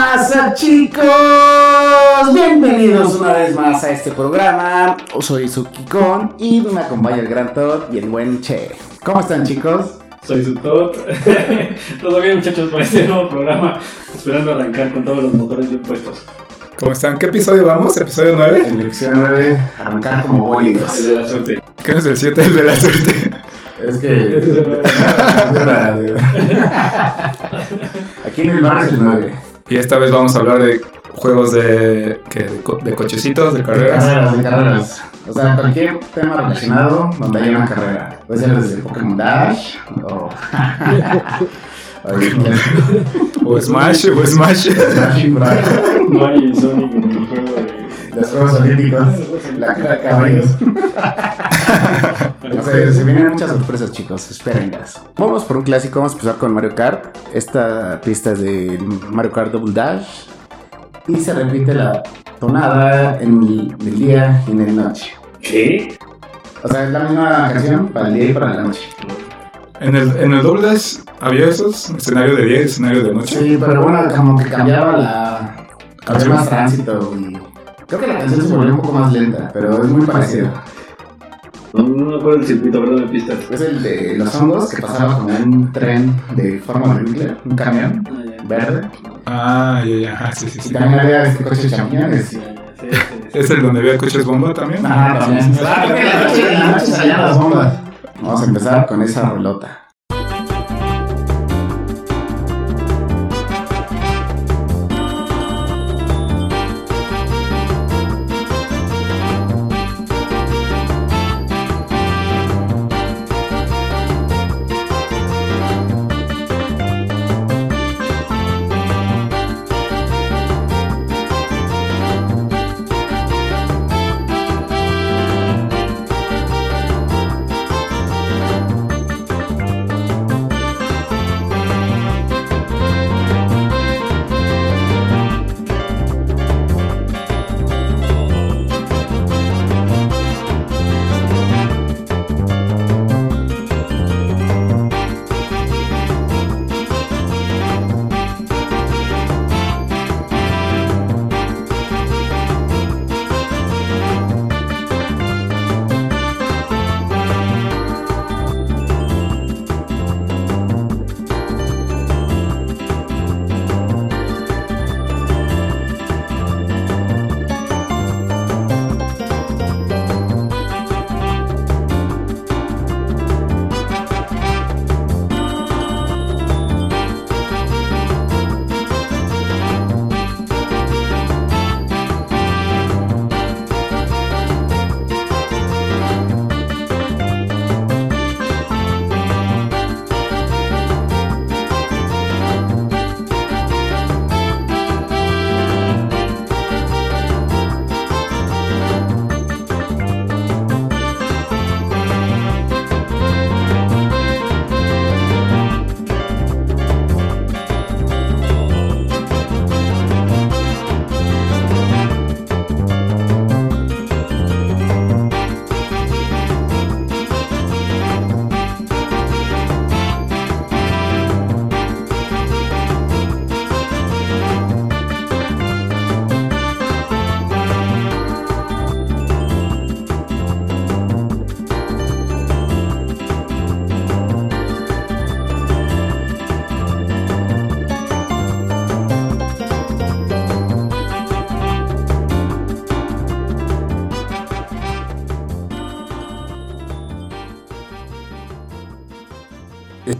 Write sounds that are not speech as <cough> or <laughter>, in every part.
¿Qué pasa chicos? Bienvenidos una vez más a este programa. Soy Sukikon y me acompaña el gran Todd y el buen Che. ¿Cómo están chicos? Soy su Todd. <laughs> Todo bien muchachos para este nuevo programa. Esperando arrancar con todos los motores bien puestos. ¿Cómo están? ¿Qué episodio vamos? ¿Episodio 9? En lección 9, arrancar como bólidos. El de la suerte. ¿Qué no es el 7? El de la suerte. Es que... <laughs> Aquí en el bar es el 9. Y esta vez vamos a hablar de juegos de, ¿qué? de, co- de cochecitos, de carreras. Carreras, de carreras. O sea, cualquier tema relacionado donde haya una carrera. Puede ser desde Pokémon Dash o. o <laughs> O Smash, o Smash. Mario y Sonic en el juego de. Los Juegos Olímpicos. La carrera de caballos. <laughs> Sea, se vienen muchas sorpresas, chicos. Espérenlas. Vamos por un clásico. Vamos a empezar con Mario Kart. Esta pista es de Mario Kart Double Dash. Y se repite la tonada en el, del día y en la noche. ¿Qué? O sea, es la misma canción para el día y para la noche. En el, en el Double Dash había esos, escenario de día y escenario de noche. Sí, pero bueno, como que cambiaba la. Había más tránsito y. Creo que la canción se volvió un poco más lenta, pero es muy parecida. No, no me acuerdo del circuito, perdón, de pistas. Es el de los hongos que pasaba como un tren de forma de Winkler, un camión Ah, verde. Ah, ya, ya, ah, sí, sí, Y sí. también había este coche de champiñones. Sí, sí, sí, sí. ¿Es el donde había coches bomba también? Ajá, también. Ah, creo que en la noche, en la noche salían las bombas. Vamos a empezar con esa rolota.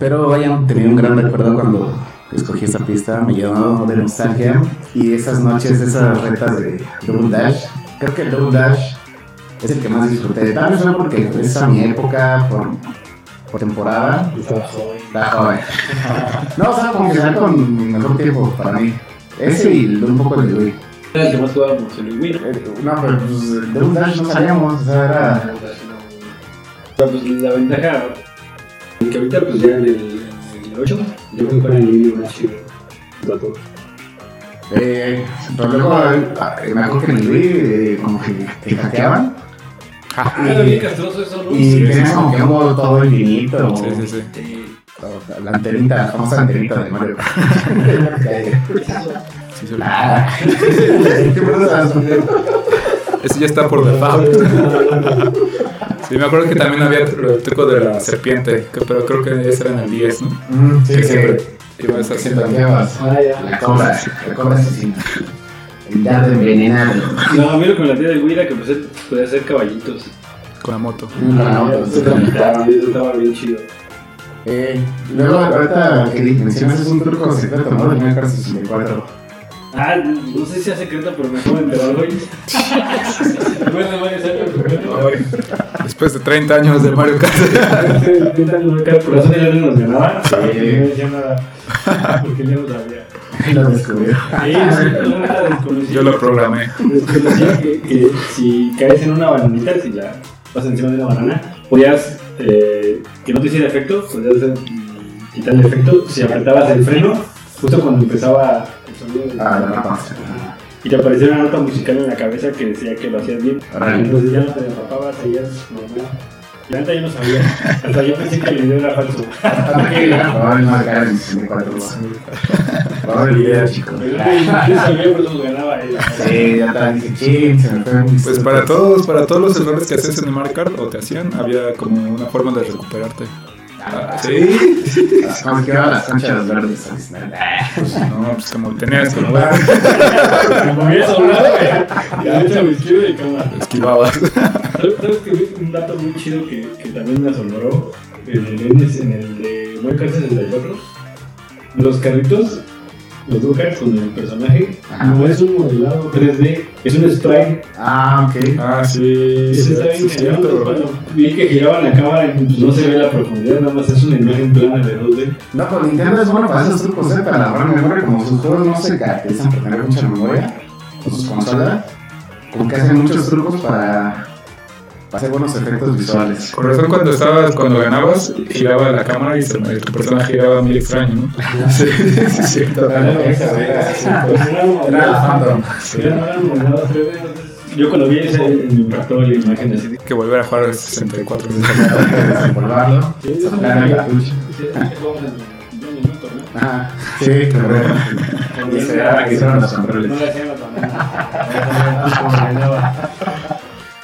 Espero hayan tenido un gran recuerdo cuando escogí esa pista, me llenó de nostalgia y esas noches, esas retas de Double Dash. Creo que el Double Dash es el que más disfruté. Tal vez no porque es a mi época, por, por temporada. Estaba joven. Está joven. No, o sea, como que se con mejor tiempo para mí. Ese y el- un poco el de. Era el que más jugábamos en el Wii. Eh, No, pero pues el Double Dash no sabíamos, o sea, era. Pero pues la ventaja que ahorita pues ya en el, en el 8 yo creo que para el niño más chido. Dato. Eh, pero luego, eh, me acuerdo que en el Wii, eh, como que te hackeaban. Ah, era bien castroso eso, ¿no? Y tenías como que un modo todo infinito. Sí, sí, sí. Eh, O La antenita, la famosa antenita de Mario. <laughs> Sí, sí, Ah. ¿Qué pasa? Ese ya está por default. <laughs> Sí, me acuerdo que también había el truco de la serpiente, que- pero creo que ese era en el 10, ¿no? Mm, Sí, Que sí. siempre iba a estar Se siempre. bloqueabas. Ah, ya. La cobra, la cobra asesina. El dardo envenenado. No, a mí lo que me la tía del era que pues, él podía hacer caballitos. con la moto. Ah, Eso estaba- eso estaba bien chido. Eh, luego, ahorita que mencionas es un truco secreto, ¿no? Del Mario Kart 64. Ah, no sé si sea secreto, pero me acabo de enterar hoy. Después de varios años, Después de 30 años de Mario Kart. intentan marcar por eso ya no nos ganaba. Sí. Nada. Porque ya no sabía. Y lo descubrió. Sí, sí. Yo lo programé. Desconocía que, que si caes en una bananita, si la vas encima de una banana, podías eh, que no te hiciera efecto, podías eh, quitar el efecto si apretabas el freno justo cuando empezaba Ah, la. Y te aparecía una nota musical en la cabeza que decía que lo hacías bien. Entonces ya no te derrapabas, seguías normal. La neta yo no sabía. Hasta yo pensé que el video era falso. Mario Kart 64. Ahora el video, chicos. Yo sabía, por eso ganaba él. Sí, ya se me fue Pues para todos, para todos los errores que haces en el Mario Kart o te hacían, había como una forma de recuperarte. Ah, Sí. Como que iba a las conchas verdes. ¿sabes? No, pues como tenías que mover, Me movías a un lado, y a derecha a la izquierda y cámara. esquivabas. ¿Sabes que vi un dato muy chido que, que también me asombró? En el, en el de 64. Los carritos, los go con el personaje, Ajá. no es un modelado 3D, es un sprite. Ah, ok. Ah, sí. Ese sí, está bien cierto. Cuando vi que giraba la cámara y pues, no se ve la profundidad, nada más es una imagen plana de 2D. No, pues Nintendo es bueno para esos trucos, ¿eh? Para ahorrar memoria, como sus juegos no se caracterizan por tener mucha memoria, con sus consolas, como que hacen muchos trucos para, hacer buenos efectos visuales. Con razón cuando estabas, cuando ganabas, giraba la cámara y se, tu personaje giraba muy extraño, ¿no? <laughs> Sí, sí, es cierto. Era la Phantom. Yo cuando vi ese me impactó la imagen así. Hay que volver a jugar al 64. <laughs> Desempolvarlo, soplar el cartucho. Ajá, sí, correcto. Y que hicieron los controles. No le hacían la <laughs> banana.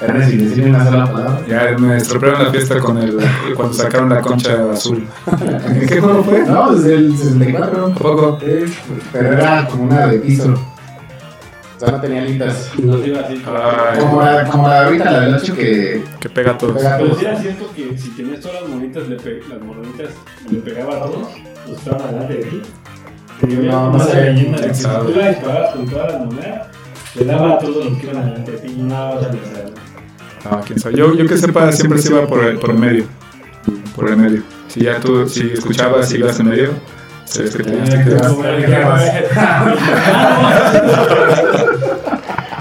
Ernest, sin decirme una sola palabra. Ya me estropearon la fiesta con el cuando sacaron la concha azul. ¿En <laughs> qué juego fue? No, desde el 64. ¿A poco? Sí, pero era como una de piso. O sea, no tenía alitas. No iba así. Como la, como la ahorita, la del 8 que Que pega a todos. Pero sí era cierto que si tenías todas las monitas, le pe- las moneditas le pegaba a todos, los estaban adelante de ti. No, no sé. leyenda de que si tú la disparabas con todas las monedas, le daba a todos los que iban adelante de ti y no Ah, quién sabe. Yo, yo que sepa, siempre se iba por el, por el medio. Por el medio. Si ya tú, si escuchabas y ibas en medio, sabes que tenías que quedar.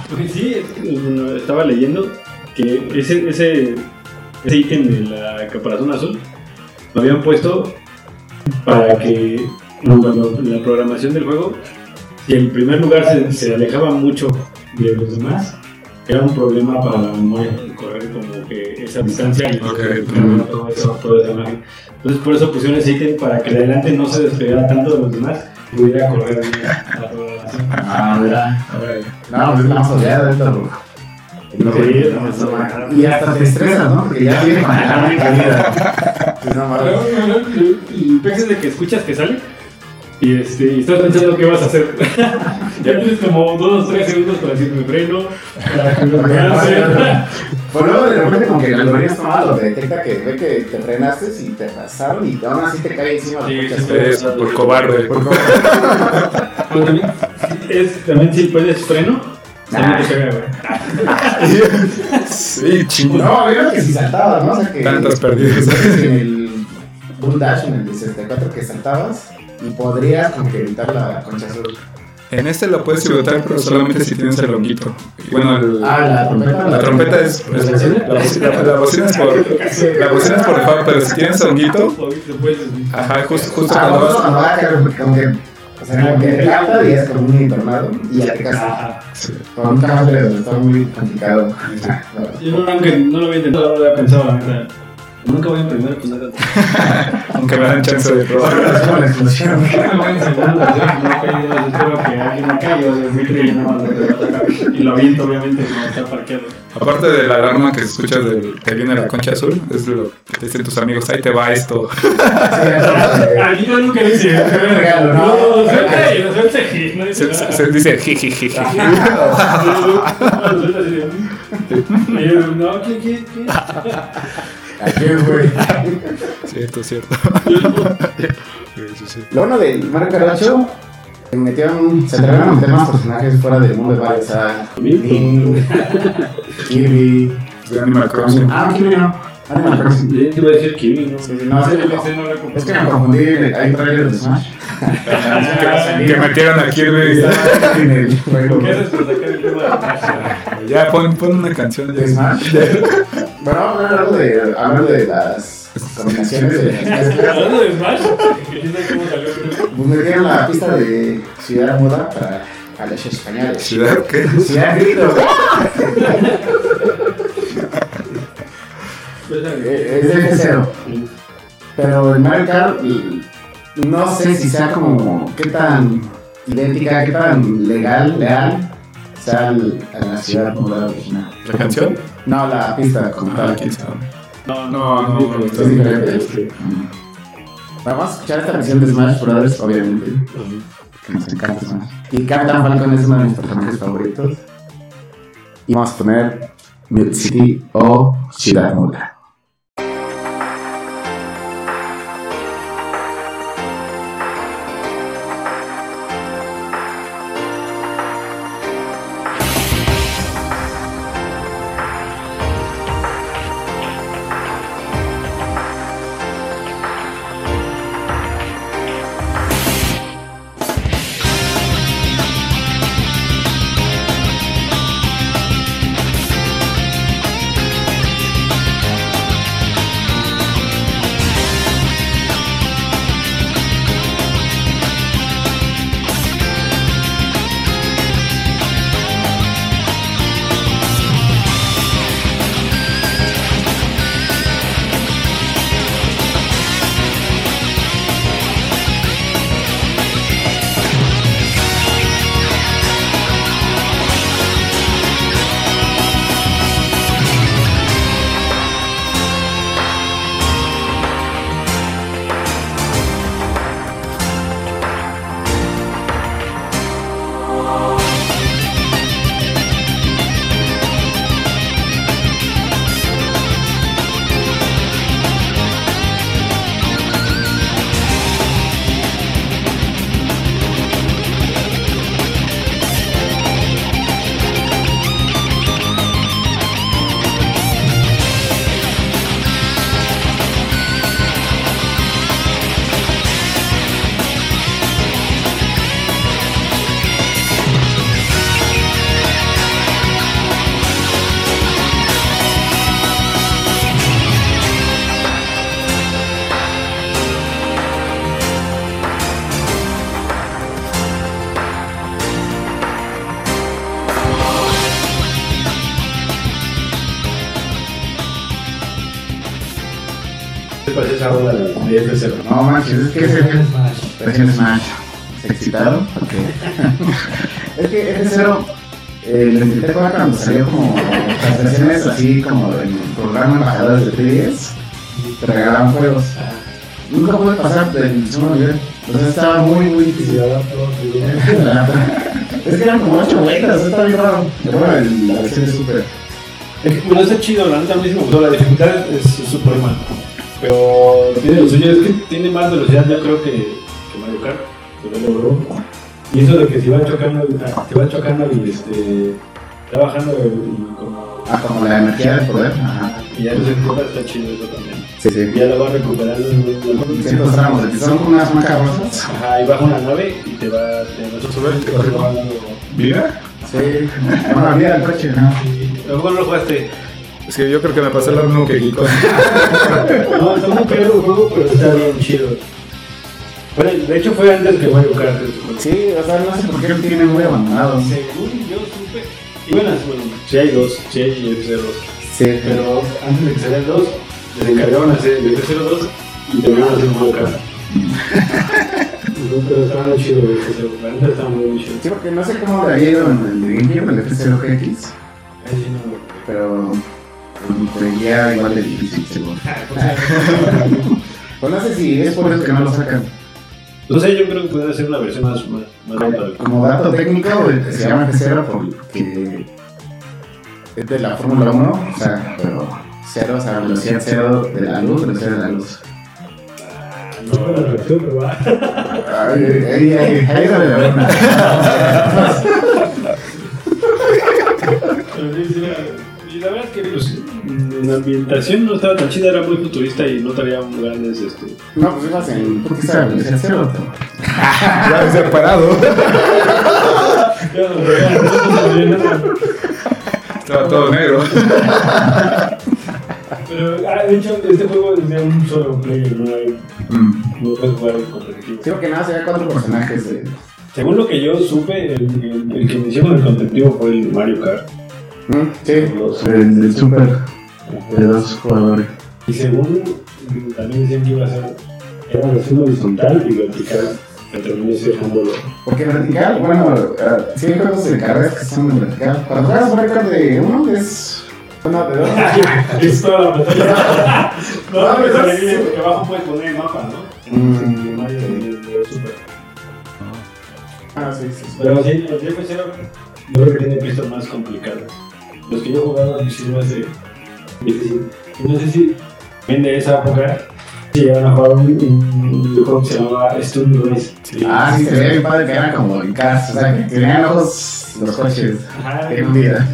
Porque <laughs> sí, es que, bueno, estaba leyendo que ese, ese, ese ítem de la caparazón azul lo habían puesto para que la programación del juego, si el primer lugar se, se alejaba mucho de los demás, era un problema para la memoria correr como que esa distancia y Ok. todo eso, toda esa imagen. Entonces por eso pusieron ese ítem para que de adelante no se despegara tanto de los demás y pudiera correr bien la programación. Ah, mira. No, pues es la más odiada de todo. Sí, Y hasta te estresas, ¿no? Porque ya viene con la vida. Pues <laughs> no, Pero, mames. pero, El pex es de que escuchas que sale y, este, y estás pensando qué vas a hacer. <laughs> ya tienes como 2 3 segundos para decir me freno, para <laughs> que me Porque no avance. Pero luego de repente como que la está mal, lo detecta que ve que te frenaste y te pasaron y aún así te cae encima. Sí, es- por cobarde. por. Pero también, es, también si puedes freno, también te pega, güey. Sí, chingón. No, había que si saltabas, ¿no? O sea que. Tantas perdidas. <laughs> En el Bull Dash, en el 64 que saltabas podrías como que evitar la concha azul. En este lo puedes pivotar, pero solamente si tienes el honguito. Bueno, el- Ah, la trompeta. la trompeta es. es- la, bocina, la bocina es por. La bocina es por default, pero si tienes honguito. Puedes desviar. Ajá, justo, justo Ah, cuando vas. como que. O sea, como que te capta y es como un tornado y ya te casas. Con un cable está muy complicado. <laughs> Yo no, aunque no lo había intentado, no lo había pensado, la neta. Nunca voy en primero, pues nada. Aunque me dan chance de probar. Es como la explosión. Nunca voy en segundo, yo no he caído, espero que alguien me caiga, yo fui creyendo más. Y lo aviento, obviamente, como está parqueado. Aparte de la alarma que escuchas del que viene la concha azul, es lo que te dicen tus amigos, ahí te va esto. Aquí yo nunca hice. Qué regalo, ¿no? No, no no dice Se, dice jijiji. No, ¿qué, qué, qué? Aquí, güey. <laughs> Cierto, cierto. Sí, sí. Lo bueno de Mario Kart 8, que metieron, se atreveron a meter más personajes fuera del mundo de Mario. O sea, Link, Kirby. Animal Crossing. Ah, Kirby no. Animal Crossing. Yo te iba a decir Kiwi, ¿no? Sí, sí, no, Ese- sí, no. ese no lo compré. Es que me confundí, hay un trailer de Smash. Que metieron a Kirby. en el juego ¿Qué haces por sacar el tema de Smash? Ya, pon, pon una canción. de Smash. Bueno, vamos a hablar de, hablar de las combinaciones de <laughs> Hablando de Smash, el Pues me dieron la pista de Ciudad Muda para a los españoles. ¿Ciudad qué? Ciudad Grito. <laughs> Eh, Es de cero. Pero en Mario Kart no sé si sea como qué tan idéntica, qué tan legal, leal sea el- a la ciudad muda original. ¿La canción? No, la pista como Ah, tal. quién sabe. No, No, no, no, Es diferente. Vamos a escuchar esta versión de Smash Brothers, obviamente. Que nos encanta Smash. Y Captain Falcon es uno de mis personajes favoritos. Y vamos a poner Mute City o Ciudad Muda. No manches, es que es el versión Smash. ¿Se excitaron? Ok. <laughs> es que F0 eh, lo intenté jugar cuando salió como las versiones así como en programa embajadores de 3DS. Te regalaban juegos. Nunca pude pasar del segundo nivel. Entonces estaba muy, muy difícil. <laughs> es que eran como 8 vueltas, está bien raro. Pero bueno, el- la versión de Super. Bueno, está chido, la neta a mí sí me gustó. La dificultad es es suprema. Pero tiene lo suyo, es que tiene más velocidad, yo creo que, que Mario Kart. Se ve logró. Y eso de que si va chocando, te va chocando y este. Está bajando y como. Ah, como la energía del poder. Ajá. Y ya no se empuja, está chido eso también. Sí, sí. Ya lo va recuperando. Ciertos tramos, que son unas macas rosas. Ajá, y baja una nave y te va. Te va Sube, te va. ¿Vida? Sí. <laughs> No, el coche, ¿no? A lo no lo jugaste. Es que yo creo que me pasé lo mismo que Kiko. <laughs> No, está muy caro el juego, pero está bien chido. Bueno, de hecho fue antes que Mario Kart. Sí, o sea, no sé por qué lo tienen muy abandonado. Según yo supe. Y bueno, bueno, si hay dos, si hay F02. Sí, Pero antes de que salieran dos, les encargaron hacer el F02 y terminaron haciendo Mario <laughs> Kart. Pero estaba muy chido el F0, la neta estaba muy chido. Sí, porque no sé cómo le ha ido en el GameCube, el F0GX, Ahí sí no me acuerdo. pero sería igual de difícil, seguro. <laughs> <laughs> Pues no sé si es por eso que no lo sacan. No sé, yo creo que puede ser una versión más, más, más lenta. Como dato técnico, se llama F0 porque es de la Fórmula 1, o sea, pero cero, o sea, velocidad cero de la luz, velocidad de la luz. No, la pero va. Ay, Ahí, ahí, ahí sale la buena. Pero sí, sí, la- Y la verdad es que pues, la ambientación no estaba tan chida, era muy futurista y no traía un grandes. Este... No, pues ibas en putiza velocidad cero. Ya separado. <laughs> Estaba todo negro. Pero, ah, de hecho, este juego es de un solo player, no hay. Mm. No puedes jugar competitivo. Sí, porque nada, se ve cuatro personajes. de- Según lo que yo supe, el, el, el que inició con el competitivo fue el Mario Kart. Sí, el del Super de dos jugadores. Y según también decían que iba a ser. Era versión horizontal y vertical. Que terminó siendo lo. Porque vertical, bueno, eh, sí hay juegos de carreras que son de vertical. Cuando juegas Mario Kart de uno es. No, de dos. Es toda la pantalla. <laughs> No, No, pero porque abajo puedes poner el mapa, ¿no? Mm. De Mario de, de Super. Ah, sí, sí. Pero sí, el de F0 yo creo que tiene pistas más complicadas. Los que yo he jugado sí difícil. Y no sé si ven de esa época si llegaron a jugar un, un juego que se llamaba Race. Ah, sí, se veía bien padre que eran como en cars, o sea, que tenían ojos los coches. Ajá. Qué mentira.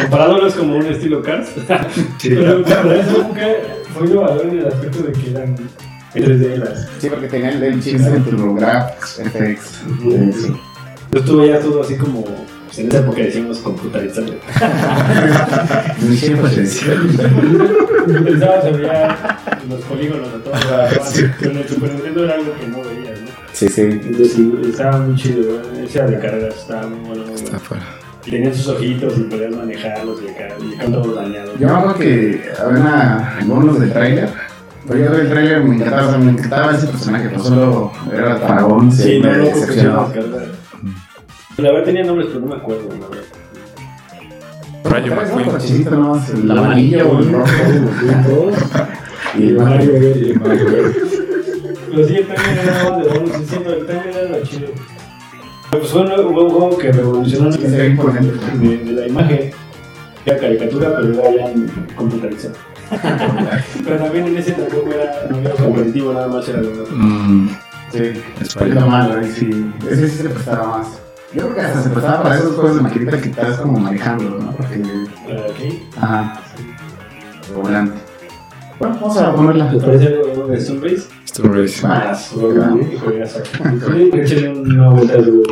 Comparándolos como un estilo Cars. <laughs> Pero para esa época fue innovador en el aspecto de que eran en 3D las. Sí, porque tenían el chip de TurboGrafx, FX. Sí. Yo estuve ya todo así como. En esa época decíamos chip pues decía. Pensaba los polígonos a todos lados. Con el Super Nintendo era algo que no veías, ¿no? Sí, sí. Entonces sí, estaba muy chido, ¿no? ese era de carreras, estaba muy bueno, muy bueno. Y tenían sus ojitos y podías manejarlos y acá, y con todos dañados. Yo me acuerdo que había algunos del trailer. Pero yo del trailer me encantaba, o sea, me encantaba ese personaje, no solo era dragón, Sí, sí, no, no, porque La verdad tenía nombres, pero no me acuerdo, la verdad. Rayo McQueen. el amarillo o el rojo. Y el Mario Mario. Verde. Pero sí, el Timer era más de bonus, sí, siento, el Timer era lo chido. Pero pues fue un juego que revolucionó imponente. de, de la imagen. Era caricatura, pero era ya computarizado. pero también en ese tampoco era, no era competitivo, nada más era de uno. Mm. Sí, Es es lo malo, ahí sí. Ese sí se prestaba más. Yo creo que hasta se prestaba para esos juegos de maquinita que estás como manejando, ¿no? Porque, Aquí. ajá, de volante. Bueno, vamos a ponerla. ¿Les parece algo de Stone Race? Stone Race. Ah, Sí, juegazo. Sí, échale una vuelta al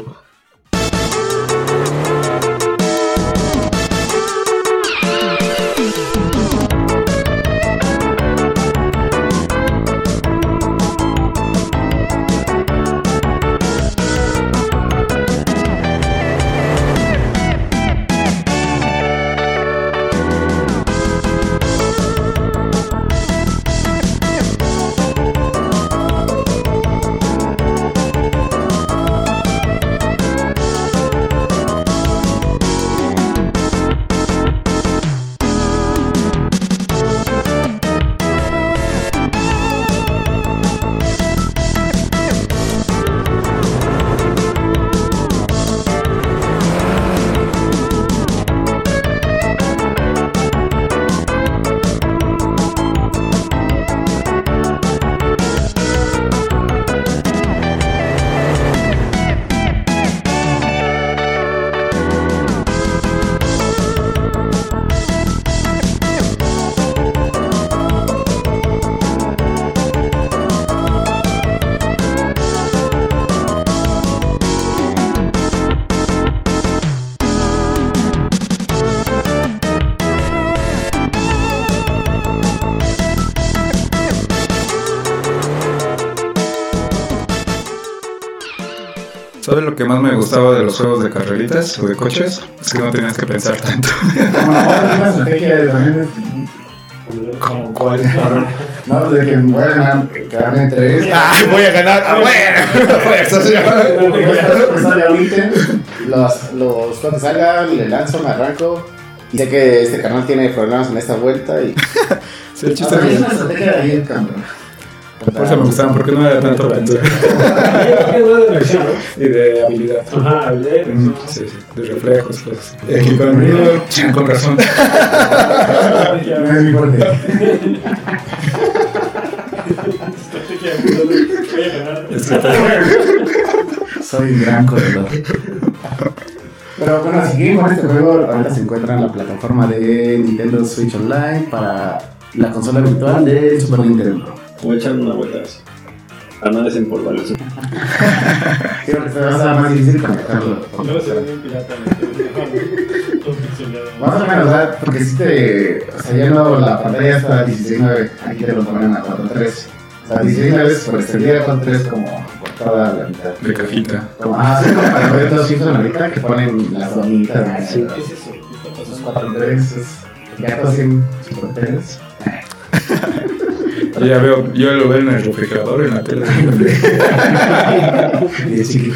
lo que más me gustaba de los juegos de carreritas o de coches? Es que no tenías que pensar tanto. Como la buena estrategia de también ¿Cómo cuál? No, de que voy a ganar, quedarme en tres. ¡Ah, voy a ganar! ¡Ah, bueno! Me sale un ítem, los, los, cuando salga le lanzo, me arranco. Y sé que este canal tiene problemas en esta vuelta y... Sí, el chiste Ah, es una estrategia de ahí cabrón. Me gustaban, porque no era tanto <laughs> ¿no? y de habilidad. Ajá. Mm, Sí, sí, de reflejos, cosas. Equipamiento, chin, con razón. <laughs> <laughs> Soy un gran corredor. Pero bueno, si quieren con este juego, ahorita se encuentra en la plataforma de Nintendo Switch Online para la consola virtual de Super Nintendo. Voy a echarme una vuelta a eso. A no desempolvar eso. Creo que se va a hacer más difícil conectarlo. No se ve bien pirata. Más o menos, ¿verdad? Porque si te. O sea, ya no, la pantalla está 16.9, aquí te lo ponen a 4.3. O sea, 16.9 por extendida, 4.3 como por toda la mitad. De cajita. Como, ah, sí, como para ver todos Simpson ahorita que ponen las bonitas. ¿Qué ¿no? es eso? ¿Qué está Esos pasando? 4.3, esos ya todos en superteles. Yo ya veo, yo lo veo en el refrigerador, en la tele. <laughs>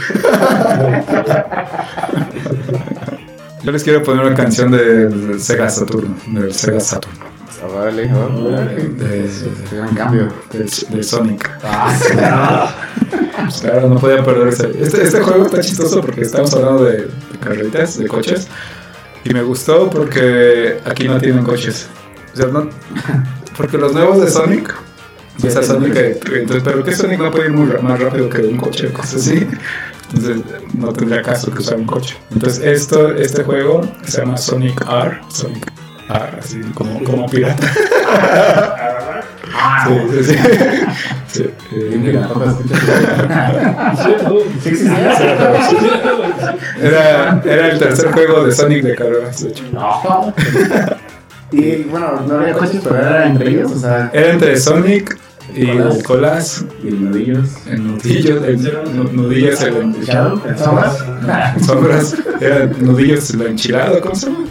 Yo les quiero poner una canción del Sega Saturn, del Sega Saturn, Vale, vale. de, Gran cambio. de, de Sonic. Ah, Pues Claro, no podía perderse. Este, este juego está chistoso porque estamos hablando de, de carreritas, de coches. Y me gustó porque aquí no tienen coches. O sea, no, porque los nuevos de Sonic, Tienen Sonic, entonces, pero que Sonic no puede ir muy más rápido que un coche o cosas así. Entonces no tendría caso que usar un coche. Entonces esto, este juego se llama Sonic R, Sonic R, así como, como pirata. Eh, no. Sí, sí, sí. Era, era el tercer juego de Sonic de carreras, de hecho. Y bueno, no había coches, pero era entre ellos, o sea, Era entre Sonic y el Colas, y el nudillos. el nudillo, el nu- nudillos, el ¿El? ¿El Sombras? en <laughs> sombras, era nudillos, la enchilada, ¿cómo se llama?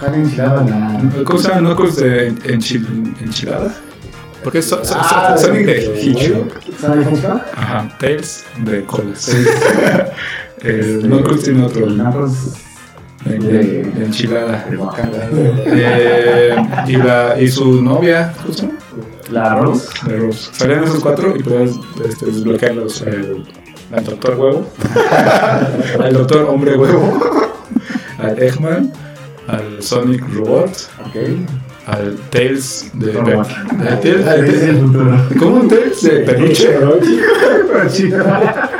Con enchilada la. ¿Cómo se llama? ¿Knuckles de enchil- enchilada? Porque es so- so- so- Ah, de sí. Hedgehog. ¿Sabes cómo Ajá, Tails de Colas. <laughs> El Knuckles tiene otro, El Knuckles de, de- de enchilada. de. Eh, y, la, y su novia, ¿cómo se llama? La Rose. de Rose. Salían esos cuatro y podías este, desbloquearlos. El, al doctor huevo, <laughs> al doctor hombre huevo, al Eggman, al Sonic Robot, Ok. al Tails de. Robot. al Tails- al Tails- futuro. ¿Cómo un Tails de peluche? <laughs>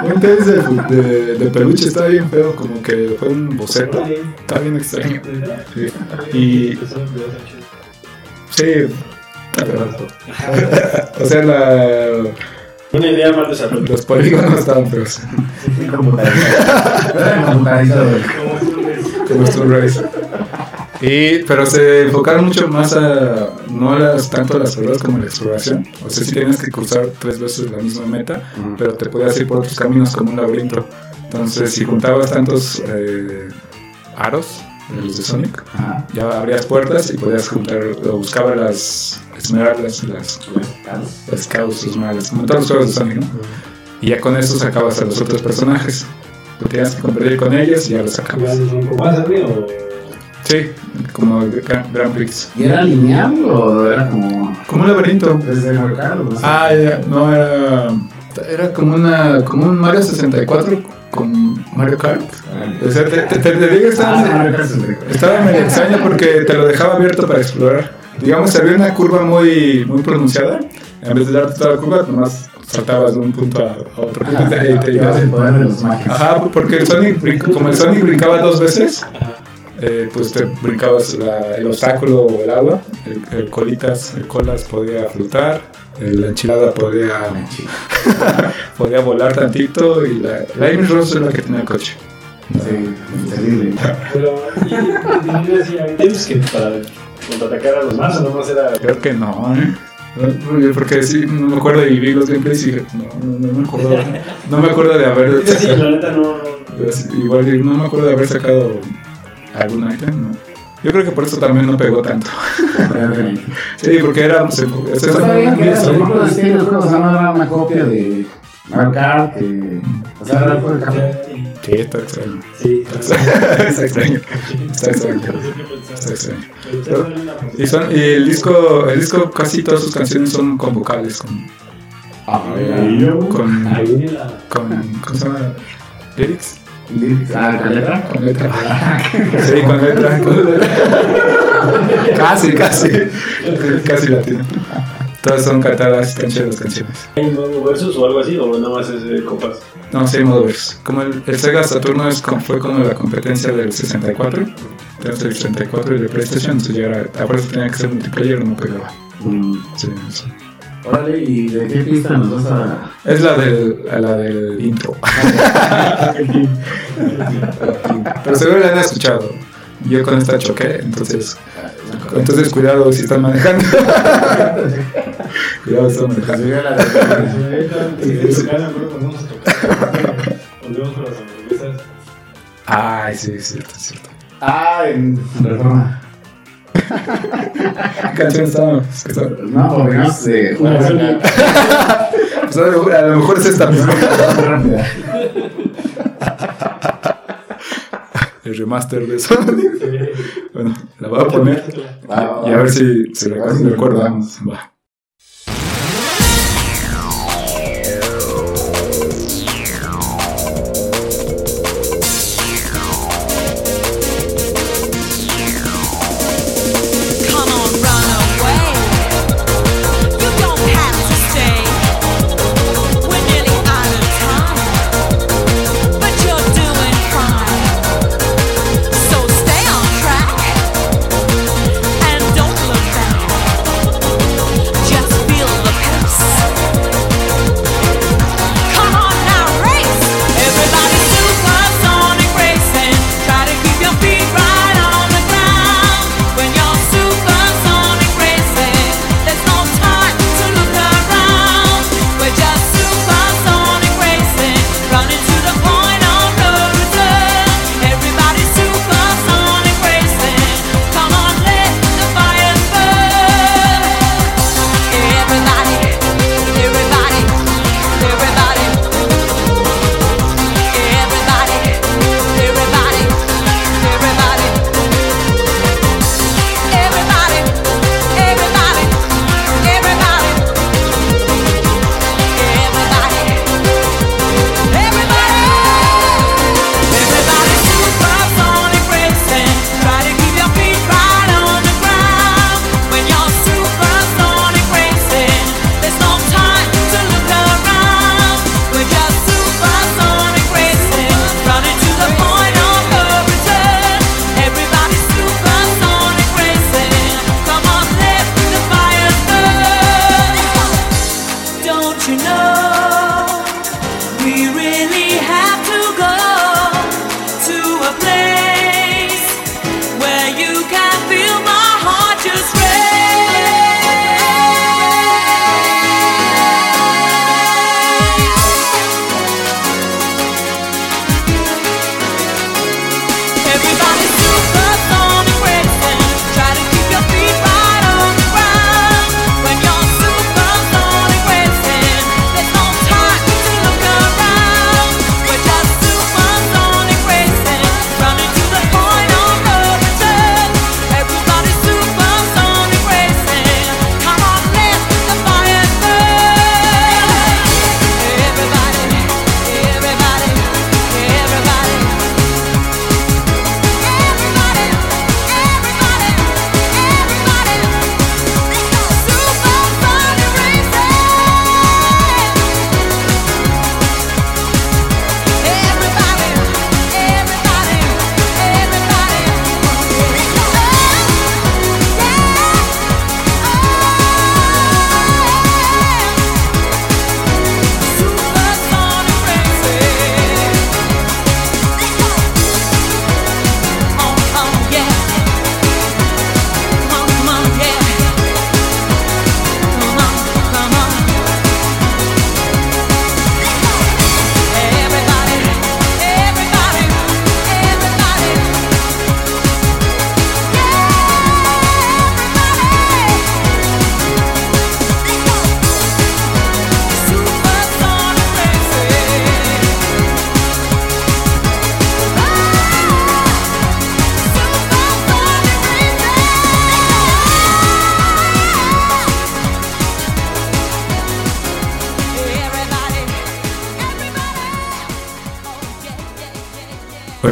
Un Tails de, de, de peluche está bien feo, como que fue un boceto. Está bien extraño. Sí. Y. Sí. O sea, la. Una idea más desarrollada. Los polígonos estaban feos. Como Race. Y, pero se enfocaron mucho más a no las, tanto a las carreras como a la exploración. O sea, si tienes que cruzar tres veces la misma meta, pero te podías ir por otros caminos como un laberinto. Entonces, si juntabas tantos eh, aros de los de Sonic, ya abrías puertas y podías juntar, o buscaba las esmeraldas, las, las causas malas, como todos los juegos de Sonic, ¿no? Y ya con eso sacabas a los otros personajes. Te tenías que competir con ellos y ya los sacabas. Sí, como Grand, Grand Prix. ¿Y era lineal o era como Como un laberinto. desde el mercado? Ah, ya, no era. Era como una. como un Mario 64 con Mario Kart. O sea, te, te, te, digo, Ah, estaba, 64. estaba medio extraño porque te lo dejaba abierto para explorar. Digamos, había una curva muy, muy pronunciada. En vez de darte toda la curva, nomás saltabas de un punto a, a otro punto y te, y te Ya ibas. el poder de los mágicos. Ajá, porque el Sonic, como el Sonic brincaba dos veces, eh, pues te brincabas la- el obstáculo o el agua, el, el colitas, el colas podía flotar, el- la enchilada podía, <laughs> podía volar tantito y la, la Amy Rose es la que tenía el coche. Sí, terrible. Pero. y- y- y decía, ¿Tienes que para contraatacar a los más o nomás era. Creo que no, ¿eh? Porque sí, no me acuerdo y vi los gameplays y dije, no, no, me acuerdo, no me acuerdo de haber, Sí, la neta no. no- igual no me acuerdo de haber sacado algún item, ¿no? Yo creo que por eso también no pegó tanto. <laughs> Sí, porque era. Se, se- se- bien que de o sea, no era una copia de Mario Kart, que... O sea, era de. Sí, está extraño. Sí, Está extraño. Está extraño. Está extraño. Y, son, y el disco, el disco casi todas sus canciones son con vocales, con, Ah, con, con ¿cómo se llama? Lyrics, Ah, ¿con letra? con letra. Sí, con letra, con letra. Casi, casi, <laughs> casi latino. Todas son cantadas, están chidas las canciones. ¿Hay nuevo versus o algo así? ¿O nada más es de copas? No, sí, hay modo versus. Como el, el Sega Saturno es como, fue como la competencia del 64, entonces el 64 y el PlayStation, entonces ya era, aparte tenía que ser multiplayer, no pegaba. Mm. Sí, sí. Órale, ¿y de qué pista nos vas a...? Es la del, la del intro. <laughs> <laughs> Pero seguro la han escuchado. Yo con esta choqué, entonces. Entonces cuidado si están manejando. cuidado si están manejando. Ay, sí, es cierto, es cierto. Ah, en Reforma. ¿Qué canción estábamos? No, porque no sé. Pues a, lo, a lo mejor es esta misma. rápida. El remaster de eso. Bueno, la voy a poner va, y a ver si, si. Va.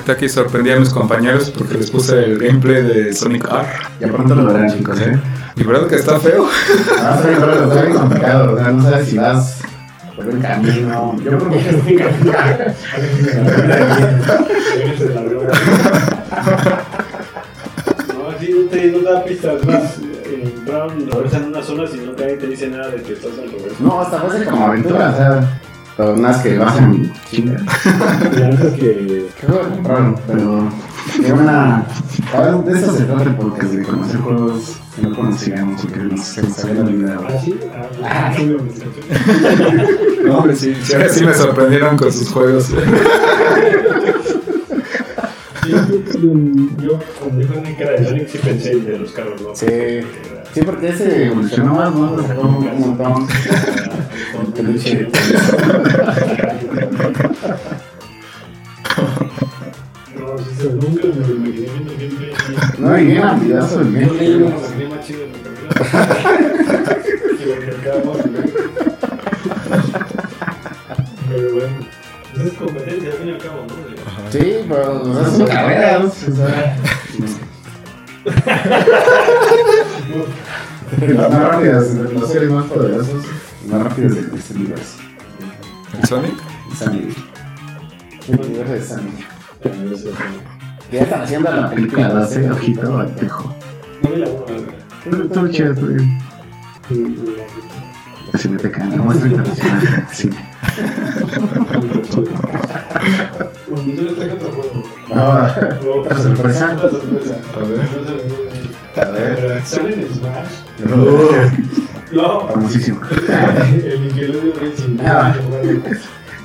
Ahorita aquí sorprendí a mis compañeros porque les puse el gameplay de Sonic R. Ya pronto lo verán, chicos, ¿eh? Y verdad que está feo. Ah, sí, pero está bien complicado. O sea, no sabes si vas por el camino. Yo creo que es un camino. No, sí, no te, no te da pistas. Más, entraron reversa en una zona si no nadie te dice nada de que estás en reversa. No, hasta parece como aventura, o sea. Pero nada, es que vas en chinga. La neta es que. ¿Qué juego compraron? Pero. Una. De eso se trata el podcast, de conocer juegos que no conocíamos o que nos, habían olvidado. ¿Ah, sí? Ah, sí. No, hombre, sí, sí, sí me sorprendieron con sus juegos. Sí, Yo, cuando dijo que era de Sonic, sí pensé en de los carros, ¿no? Sí. Sí, porque ese evolucionó más, ¿no? Un montón. No. No, y bien ambidazo el Yo una más chido en. Pero bueno, es competencia al fin y al cabo, ¿no? Sí, pero carreras. O sea. <laughs> <laughs> <laughs> Las más rápidas, los seres más poderosos, más rápidos de este universo. ¿El Sonic? Sandy. El universo de Sandy. Que ya están haciendo la película 12, ojito al tejo. No vi la ¿verdad? Todo chido, todo bien. Se me te cae, no muestra internacional. <laughs> Sí. Traigo otro juego. No, otra sorpresa. Otra sorpresa. A ver. Sale en Smash. Uh, No, famosísimo. <laughs> el Nickelodeon Racing.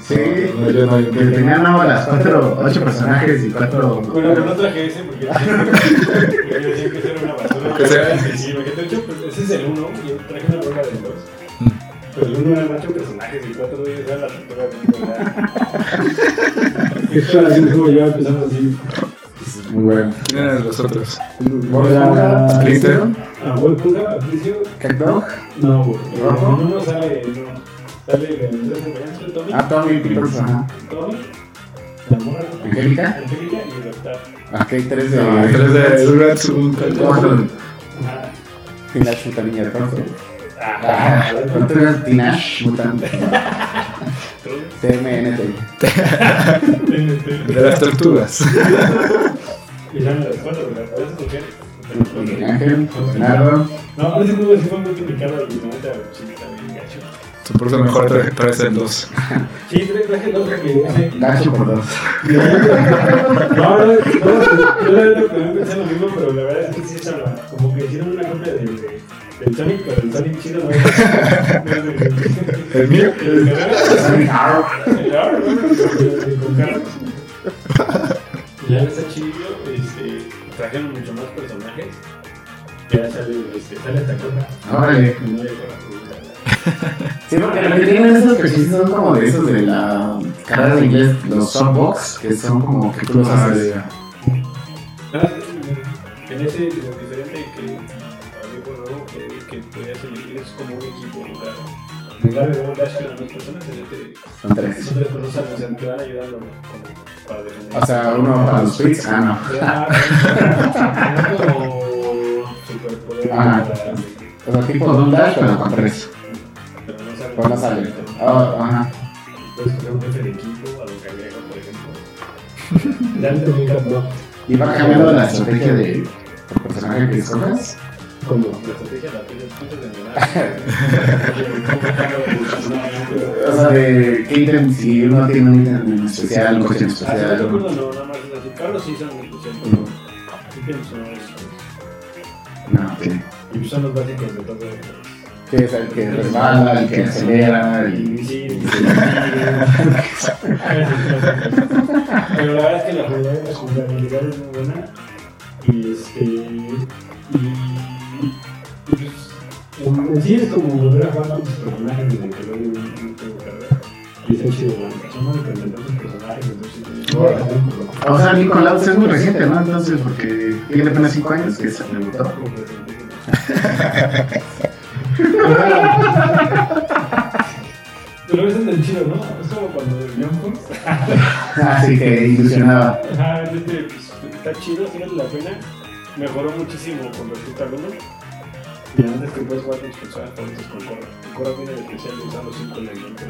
Sí, No, yo no, yo que no. tenían no, las cuatro, ocho personajes y cuatro. Bueno, pero no traje ese porque porque yo decía que ese era una basura. Que sea- Sí, porque de hecho, pues, ese es el uno. Yo traje una del dos. Mm. Pero el uno eran ocho personajes y cuatro de ellos eran la tortuga. <laughs> Esto era así como yo empezando así. Muy bueno. ¿Quién eran los otros? Splinter. Ah. No, uno sale. No. Sale el de acompañante, Tommy. Ah, Tommy Peoples, ajá. Tommy. Angélica. Angélica y el doctor. Ok, tres de. Ah, tres de Rugrats, un de. Teenage Mutant Ninja Turtles. Ah, ¿Cuánto era Mutant? TMNT. de las tortugas. <laughs> Miguel Ángel, Leonardo. No, pero ese juego sí fue muy complicado y bien gacho. Por eso mejor tra- traes el 2. Sí, traje traje el otro que ese. Gacho por dos. No, no, no, yo la verdad también pensé lo mismo, pero la verdad es que sí es algo- como que hicieron una copia de, Sonic, pero el Sonic chido no es. no el- ¿El mío? el Arrow. El ¿no? El- con carros. Ya está chido, trajeron mucho más personajes. Ya sale, este, sale esta cosa. Órale. No. Sí, porque lo que tienen esos coches son como de esos de la carrera de inglés, los softbox, que son como que tú los Ah, haces. Ah, En ese, lo diferente que había por nuevo que, podías elegir es como un equipo. En lugar, en lugar de un dash que eran dos personas, en este Son tres. son tres personas que van ayudando ¿no? como para defender. O sea, uno para los tweets, ah, no. Ah, como superpoder. Para- O sea, tipo Doom Dash, pero con tres. Pero no sale. Pero no. Ah, ajá. Coger un jefe de equipo, a lo cangrejo, por ejemplo. Que. Y va cambiando la estrategia de personaje que escojas. Como la estrategia la tienes antes de ganar. <laughs> O sea, de qué ítem, si uno tiene un ítem especial, un coche Ah, no especial. recuerdo, no, nada más es así. Carlos sí son ítems son estos. No, ok. Y son los básicos de todo. Que es el que resbala, el que acelera Y sí, sí, sí. <laughs> <laughs> Pero la verdad es que la jugabilidad es muy buena. Y este. Y. en, sí es como volver a jugar con tus personajes desde que lo un juego de bueno. Son muy dependientes tus personajes, entonces. O sea, Nico Lauts es muy reciente, ¿no? Entonces, porque tiene apenas 5 años que se debutó. Pero es <laughs> tan chido, ¿no? Es como cuando el Young Guns. Así que ilusionaba. Ajá, pues, está chido, sí vale la pena. Mejoró muchísimo con respecto al 1. Y antes que puedes jugar con tus con Korra. El Korra viene de especial usando 5 elementos.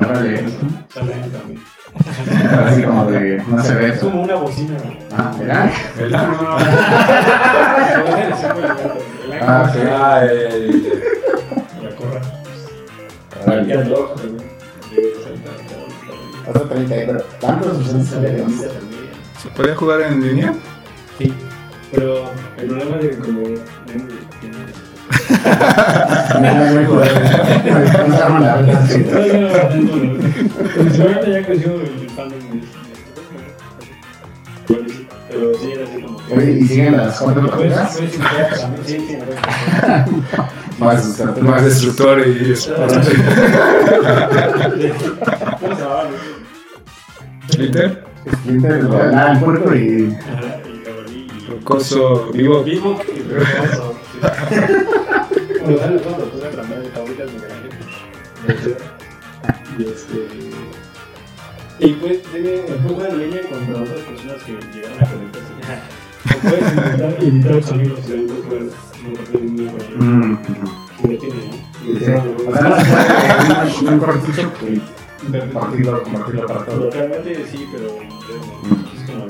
Órale. Sale también. <laughs> Así como de. No se ve Es como una bocina. güey. Ah, ¿verdad? ¿Verdad? La de. El ángel, Ah, sí. Ah, eh, La. Órale. Y el rojo también. De Hasta 30, pero tantos usan también. ¿Se podía jugar en línea? Sí, pero el problema es que como Pero sí, era así como que. ¿y siguen las cuatro. Más Más destructor y. Splinter, Splinter, ah, el puerco y. Vivo. Vivo y De Miguel. Y este. Y pues tiene el juego en línea contra otras personas que llegaron a conectarse. Puedes invitar, un bueno. Mm. Se puede un cortito compartirlo, para todos. Localmente sí, pero es como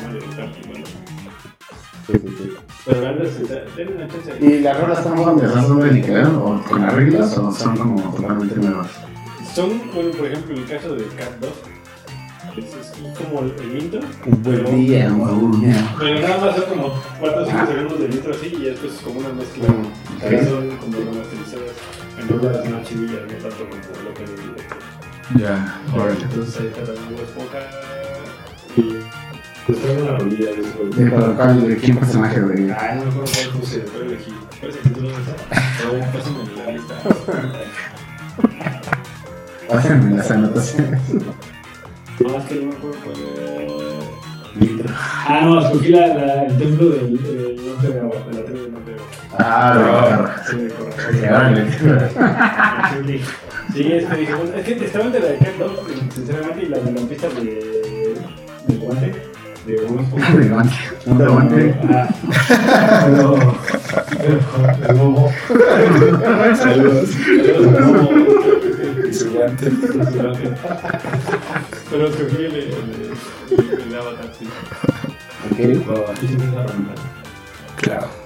Mario Kart, bueno. Pero la una chance. ¿Y las rolas están donde son de Nickelodeon o con las reglas o son como totalmente nuevas? Son, bueno, por ejemplo, el caso de Cat 2. Es, es como el, el intro. Un buen día, un día. Pero nada más son como 4 o 5 segundos del intro así y después es como una mezcla. Ahí son como remasterizadas. En lugar de más chivillas, no tanto como lo que le. Ya, órale. Entonces ahí está Bob Esponja. Y una rolilla de eso. ¿De para cuál, de quién personaje de Ay, no me acuerdo cuál puse, pero elegí. ¿Cuál es el título de esa? Pero pásame la lista. Pásenme las anotaciones. No, es que no me acuerdo cuál. Ah, no, escogí la, la, el templo del, del norte de agua, de la tribu del norte de agua. Ah, Sí, correcto. de órale. Sí, es que dije, bueno, es que estaba entre la de Cat Dog, sinceramente, y la de la pista de. del guante. De. Un <laughs> guante. <laughs> Ah, pero. Saludos. Escogí el, el, avatar, sí. Ok. Claro.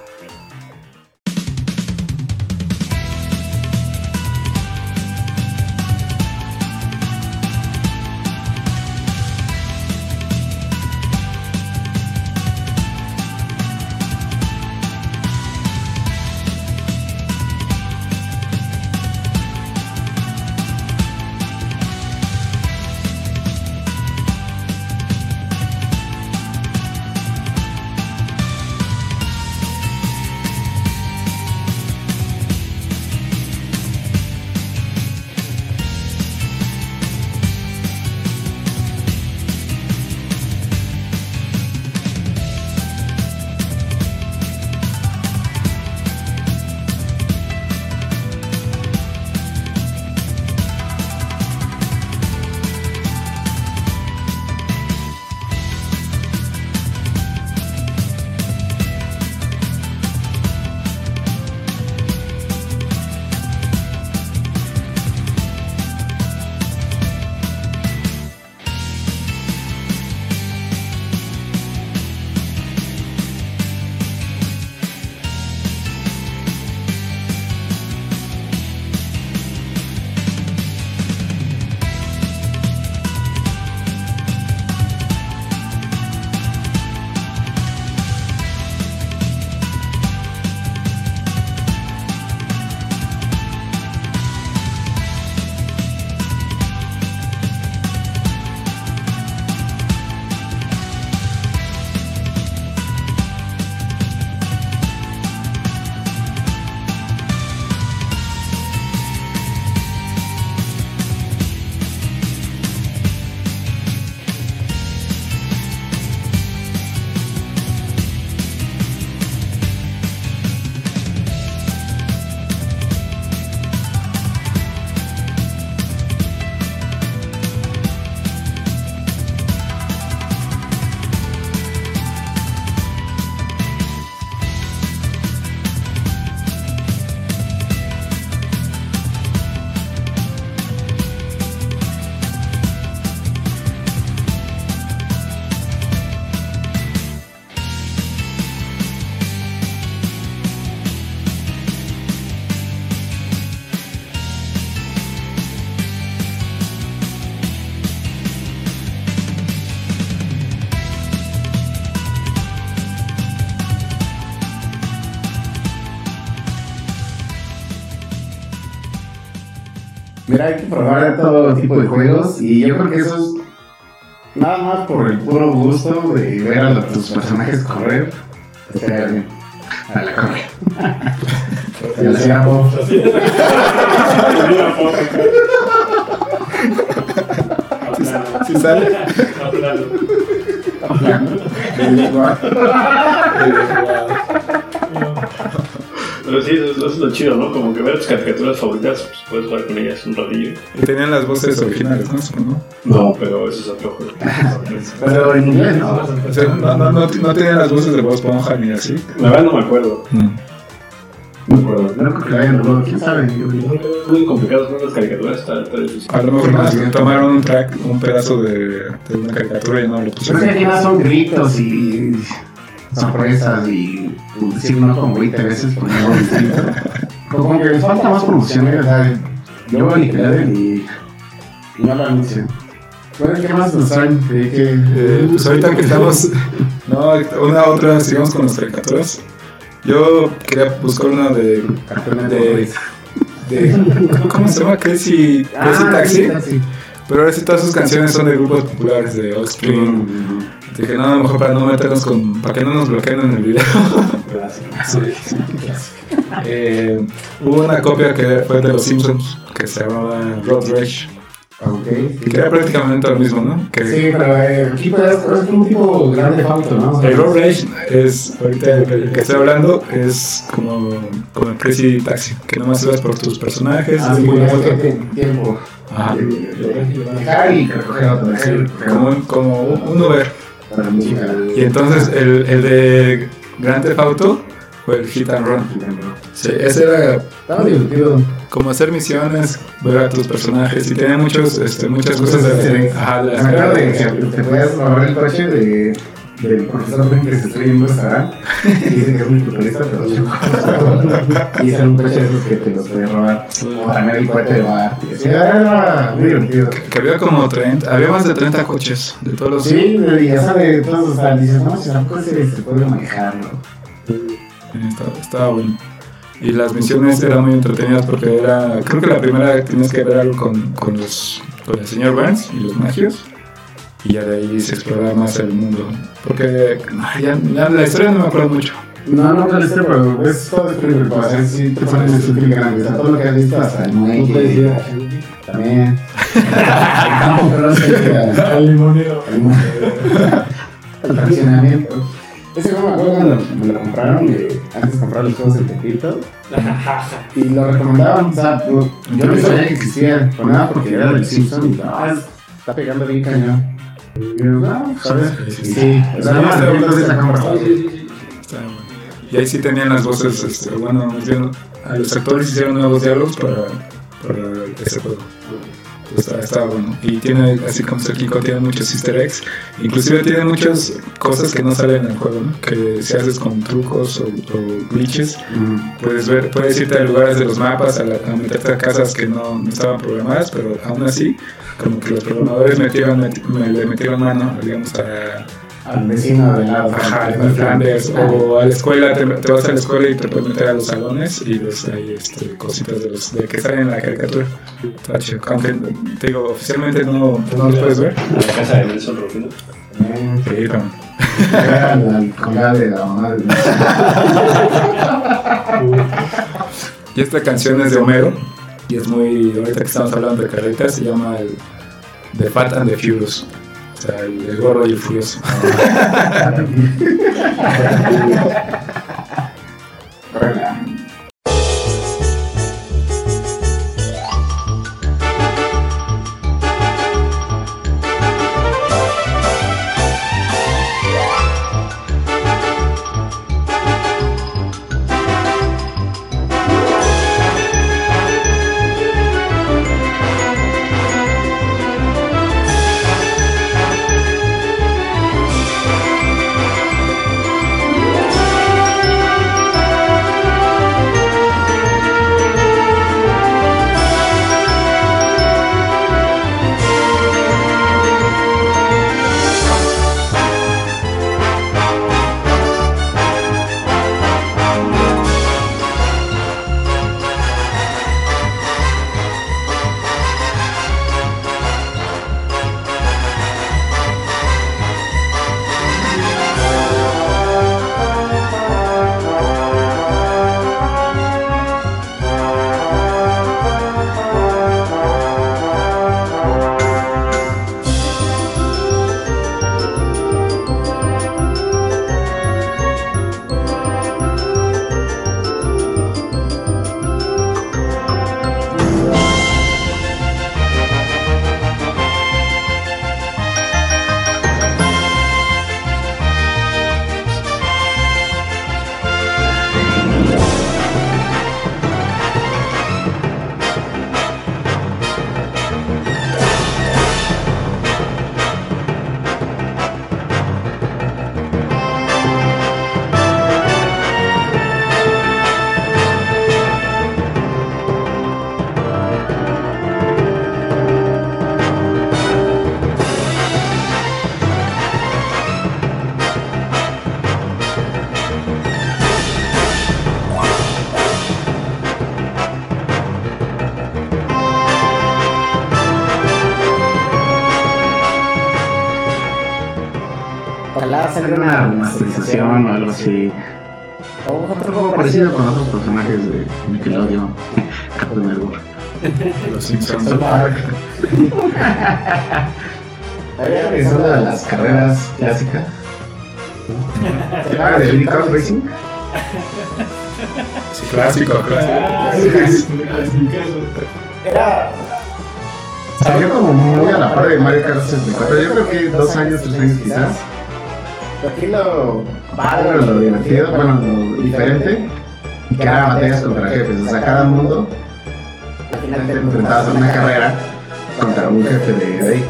Hay que probar todo tipo de juegos y yo creo que eso es nada más por el puro gusto de ver a los- tus personajes correr. Estaría bien. A la corre. <laughs> Y así hago. Si sale. Pero sí, eso, eso es lo chido, ¿no? Como que ver tus caricaturas favoritas, pues puedes jugar con ellas un ratillo. Y tenían las voces originales, ¿no? No, pero eso es otro juego. <laughs> Pero en inglés, ¿no? O sea, no, no, no, no tenían las voces de Bob Esponja ni así. La verdad no me acuerdo. Mm. No me acuerdo. No creo que lo hayan robado. ¿Quién sabe? Es muy complicado ver las caricaturas, está, está difícil. A lo mejor más tomaron un track, un pedazo de, de una caricatura y no lo Yo creo que pusieron. aquí más son gritos y sorpresas y decir no como 20 veces por algo distinto. Como que les falta más promoción, ¿eh? o sea, yo veo Nickelodeon y, y no lo anuncian. Bueno, ¿qué más nos traen? Eh, pues ahorita que estamos. <laughs> No, una otra, sigamos con las caricaturas. Yo quería buscar una de. De, de ¿cómo- ¿Cómo se llama? Crazy, Crazy Ah, Taxi. Pero ahora sí todas sus canciones son de grupos populares de Offspring. Mm, Dije, no, a lo mejor para no meternos con. para que no nos bloqueen en el video. <laughs> Sí, sí. Eh, hubo una copia que fue de los Simpsons que se llamaba Road Rage. Ok. Y que era prácticamente lo mismo, ¿no? Que Sí, pero eh, aquí pues, es un tipo grande falto, ¿no? El Road Rage es, ahorita el que, estoy hablando, es como, como el Crazy Taxi, que nomás ibas por tus personajes. Ah, es sí, muy es que tiempo. Ajá. Dejar y recoger otro. recoger Como, un- como un Uber. Para música. Y entonces el, el de Grand Theft Auto fue el Hit and Run. Sí, ese era Estaba divertido. como hacer misiones, ver a tus personajes y tenía muchos, este, muchas cosas Sí, de, sí. ajá, de Me las acuerdo de que te podías robar el coche de, del profesor Ben que se estudia en un restaurante. Y dice que es muy futurista, pero sí. Y era un coche de esos que te los podías robar. O también el coche de bar. Sí, era muy divertido. que había como 30, había más de 30 coches de todos los Sí, y ya sabe, todos, o sea, dices, no, si la coche se puede manejar, ¿no? Estaba, estaba bueno. Y las misiones eran muy entretenidas porque era, creo que la primera tienes que ver algo con, con los, con el señor Burns y los magios. Y ya de ahí se exploraba más el mundo. Porque ya, ya la historia no me acuerdo mucho. No, no, pero este, pero es todo para hacer si te ponen en su película grande, o sea, todo lo que has visto hasta el muelle. También. <laughs> El campo, pero no sé, El limonero. el fraccionamiento. Ese juego me acuerdo cuando me lo compraron, eh, antes de comprar los juegos en Tepito. Y lo recomendaban, o sea, yo no sabía que existía, por nada porque era del Simpson y ah, está pegando bien cañón. Sí. Y ahí sí tenían las voces, este, bueno, los actores hicieron nuevos diálogos para, para ese juego. Está, está bueno. Y tiene, así como dice Kiko, tiene muchos easter eggs. Inclusive tiene muchas cosas que no salen en el juego, ¿no? Que si haces con trucos o, o glitches, Mm. puedes ver, puedes irte a lugares de los mapas, a, la- a meterte a casas que no, no estaban programadas, pero aún así, como que los programadores metieron, meti- me- le metieron mano, digamos, a, Al vecino de lado. Ajá, en Flanders, o a la escuela, te, te vas a la escuela y te puedes meter a los salones y ves ahí este, cositas de, los, de que salen en la caricatura. Aunque te digo, oficialmente no, no los puedes ver. La casa de Nelson Rufino. También. Sí, también. Colgado de la mamá de Y esta canción es de Homero y es muy, ahorita que estamos hablando de carretas, se llama el The Fat and the Furious. O sea, el, el gordo y el furioso. <laughs> Una remasterización o algo así. O otro juego parecido con otros personajes de Nickelodeon, <laughs> Network. Los Simpsons. <laughs> Había regresado a las carreras clásicas. ¿Era de Kong Racing? Sí, clásico, clásico. Era. Salió como muy a la par de Mario Kart 64. Yo creo que dos años, tres años quizás. Aquí lo padre, lo divertido, bueno, lo diferente, que era batallas contra jefes. O sea, cada mundo, al final te enfrentabas a una carrera contra un jefe de ahí.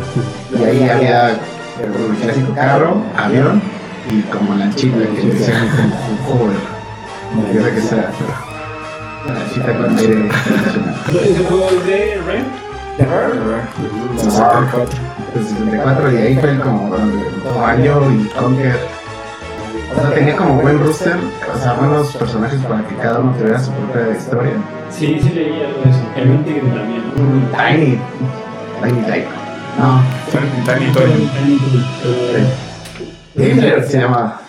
Y ahí había el clásico carro, avión y como lanchita que le decían un hover. No sé qué sea, pero. La lanchita con aire. ¿Ese juego es de Ren? El 64. el 64 y ahí fue como Mario y Conker. O sea, tenía como buen roster, o sea, buenos personajes para que cada uno tuviera su propia historia. Sí, sí leí algo de eso. El un tigre también. Un Tiny. Tiny Type. No, Tiny Toy. Hitler se llama.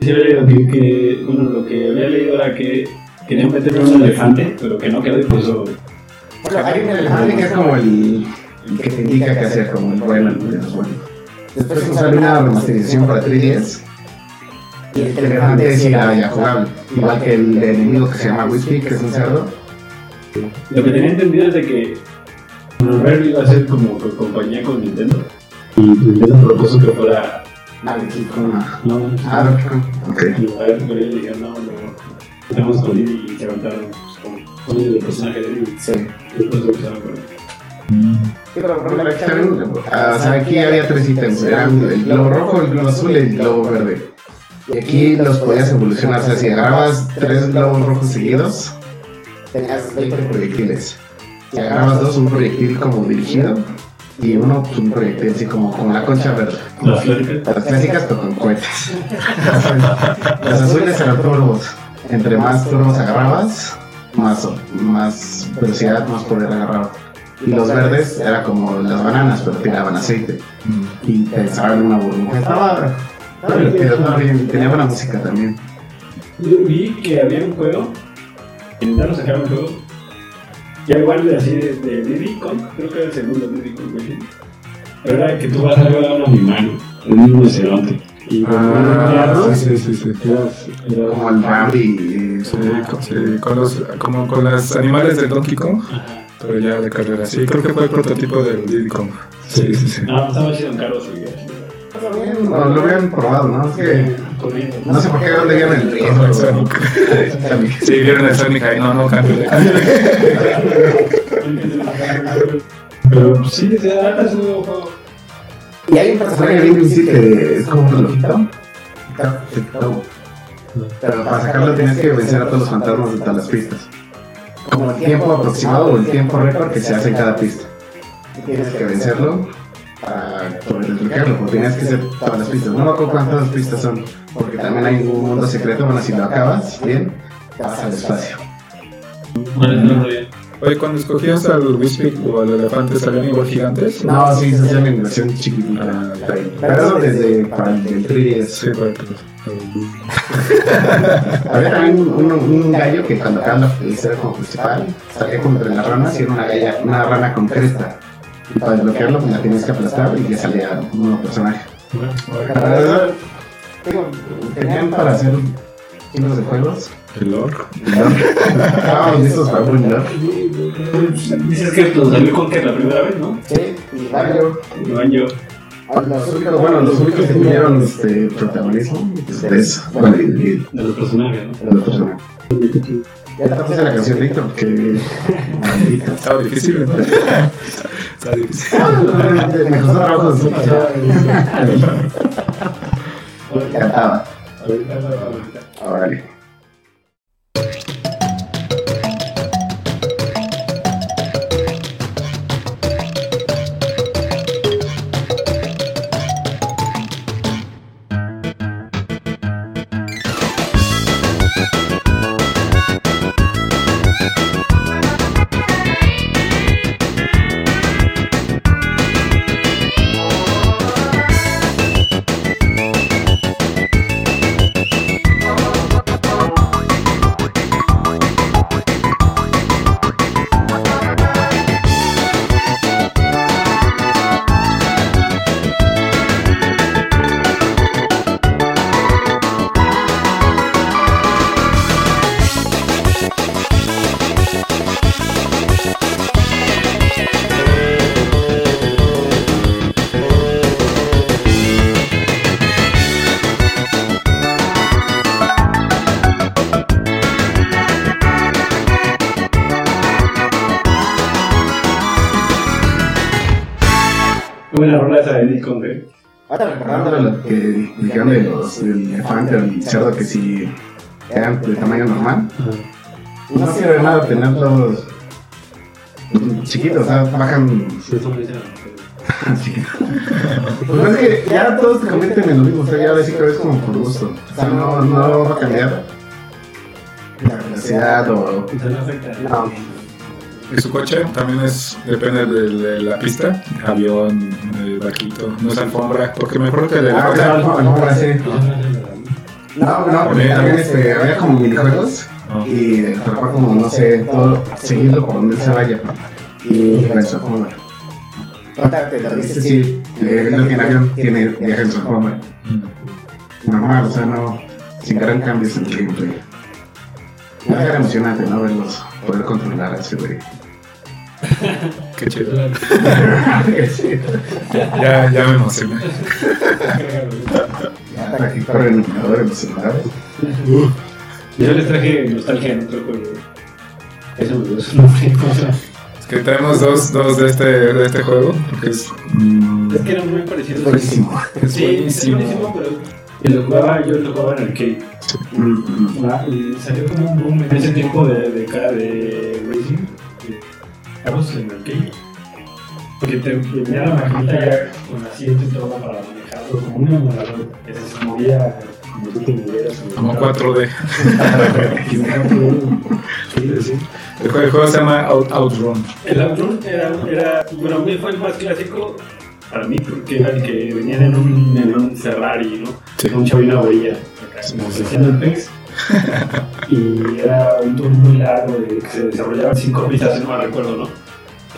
Sí, había leído que, que, bueno, lo que había leído era que querían meterle un elefante, pero que no quedó y por eso. Bueno, hay un elefante que es como el, el que te indica qué hacer, como el bueno, el menos bueno. Después sale una remasterización para 3DS. Y el elefante era ya jugable. Igual que el enemigo que se llama Whispy, que es un cerdo. Lo que tenía entendido es de que Rare iba a ser como co- compañía con Nintendo. Y Nintendo propuso que fuera. Sí, como una. No, Ah. Ok. Y a ver, pero ellos dijeron, no, no, estamos con él y se con el personaje de. Sí. Aquí también, ah, o sea, aquí había tres ítems, eran el globo rojo, el globo azul y el globo verde. Y aquí los podías evolucionar, o sea, si agarrabas tres globos rojos seguidos, tenías 20 proyectiles. Si agarrabas dos, un proyectil como dirigido y uno, pues, un proyectil así como con la concha verde. Las clásicas. Las clásicas, pero con cohetes. <laughs> Los azules eran turbos. Entre más turbos agarrabas, más, más velocidad, más poder agarraba. Y los verdes era como las bananas, pero tiraban aceite. Y te en una burbuja. Estaba, divertido, estaba bien. Tenía buena música también. Yo vi que había un juego, en Nintendo sacaron un juego, ya igual de así de, de Diddy Kong, creo que era el segundo Diddy Kong. Pero era que tú vas a ver a un animal, un rinoceronte. Y Ah, sí, sí, sí. eras- eras- Como el Bambi. Sí, con, sí, con los, como con los animales de Donkey Kong, pero ya de carrera. Sí, creo que fue el prototipo del Diddy Kong. Sí, sí, sí. No, estaba chido en así. No, lo habían probado, ¿no? Es que no sé por qué dónde vieron el riesgo. Con Sonic. <laughs> Sí, vieron el Sonic ahí. No, no, cambio de <laughs> Pero pues, sí, se da su juego. Y hay un personaje bien que es como un relojito. Pero para sacarlo tienes que vencer a todos los fantasmas de todas las pistas. Como el tiempo aproximado o el tiempo récord que se hace en cada pista. Tienes que vencerlo para poder desbloquearlo, porque tienes que hacer todas las pistas. No me acuerdo cuántas pistas son, porque también hay un mundo secreto. Bueno, si lo acabas bien, vas al espacio. Bueno, no. Oye, cuando escogías al Wispy o al elefante, ¿salían igual gigantes? No, sí, se en versión chiquitita. Pero eso desde para el del 3DS. Sí, para que <laughs> Había también un, un, un gallo que cuando la historia como principal, salía como entre las ranas y era una, galla, una rana con cresta. Y para desbloquearlo, pues la tenías que aplastar y ya salía un nuevo personaje. Digo, tenían para hacer de juegos. El Lord. Estábamos listos para un lore. Dices que nos salió con que la primera vez, ¿no? Sí, y Mario. Iván yo. Los únicos, bueno, los únicos que tuvieron este, protagonismo, pues, de eso. Bueno, De los personajes, ¿no? de los personajes. Ya te puse la canción de Víctor, porque. Estaba difícil, <laughs> ¿no? Estaba difícil. <laughs> Me costó trabajo su Cantaba. Órale. Buena eran de tamaño normal, no sirve de nada tenerlos chiquitos, o sea, bajan chiquitos. <laughs> Pues es que ya todos se convierten en lo mismo, o sea, ya ahora sí que es como por gusto. O sea, no, no va a cambiar la velocidad o. No. Y su coche también es, depende de, de la pista, avión, eh, barquito, no es alfombra, porque me acuerdo que de la Ah, ahora sí. No, no, porque también este, había como minijuegos No. y el trabajo como, no sé, todo, seguirlo por donde se vaya. Y la transforma. Te lo dice, sí, eh, no tiene avión, tiene viaje en transforma. Mm. Normal, o sea, no, sin gran cambios en el gameplay. Era emocionante, ¿no? Verlos, poder controlar a ese güey. <laughs> Qué chido. <laughs> <laughs> Ya, ya me emocioné. Ya para indicadores en los celulares. Yo les traje nostalgia en otro juego. Eso me gusta. <laughs> Es que tenemos dos, dos de, este, de este juego, porque es... mm, Es que eran muy parecidos. Buenísimo. es Sí, es buenísimo. buenísimo, pero. Y lo jugaba, yo lo jugaba en arcade. Mm, Ah, y salió como un boom en ese tiempo de, de, cara de racing. Carros en arcade. Porque te venía la maquinita ya con asiento y todo para manejarlo como un emulador. Que se movía como tú te movieras. Como 4D. Sí, sí. El juego, el juego se llama Out, Outrun. El Outrun era, era, bueno, a mí fue el más clásico para mí porque era el que venían en un, en un Ferrari, ¿no? Sí. Un chavo y una orilla, como se hacían el PEX. <laughs> Y era un tour muy largo de que se desarrollaban cinco pistas, si no me recuerdo, ¿no?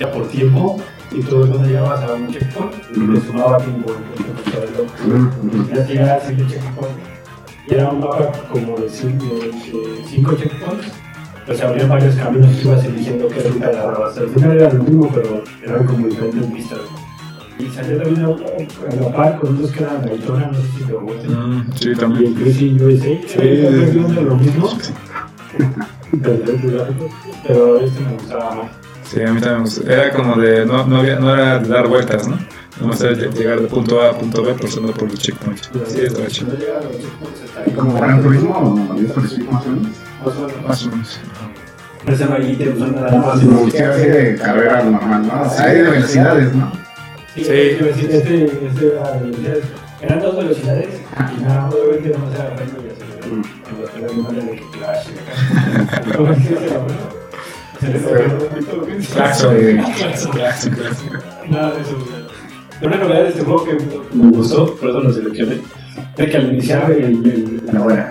Era por tiempo y todo cuando llegabas a un checkpoint y te sumaba tiempo. todo el llegabas al checkpoint y era un mapa como de cinco, de cinco checkpoints. Pues se abrían varios caminos y tú ibas eligiendo qué ruta agarrabas. Al final era lo mismo, pero eran como diferentes pistas. Y salió también a, la par con dos que eran Daytona, no sé si te gustan. Mm, sí, Y también. el Crazy USA. Sí. Lo mismo. <laughs> Pero este me gustaba más. Sí, a mí también. Era como de. No, no, había, no era de dar vueltas, ¿no? No era de llegar de punto A a punto B pasando por los checkpoints. Sí, estaba chido. No a ¿Y como Gran Turismo o Need for Speed más o menos? Más o menos. Ese rayito usando nada más. Como que así de carrera normal, ¿no? O sea, hay de velocidades, ¿no? Sí, a este, este era velocidades. Eran dos velocidades y nada, obviamente no era freno y acelerador. En los que que clash y acá. ¿Cómo <laughs> Claxon. Claxon. Claxon. Nada de eso. Una novedad de este juego que me gustó, por eso lo seleccioné, es que al iniciar el, el, La buena.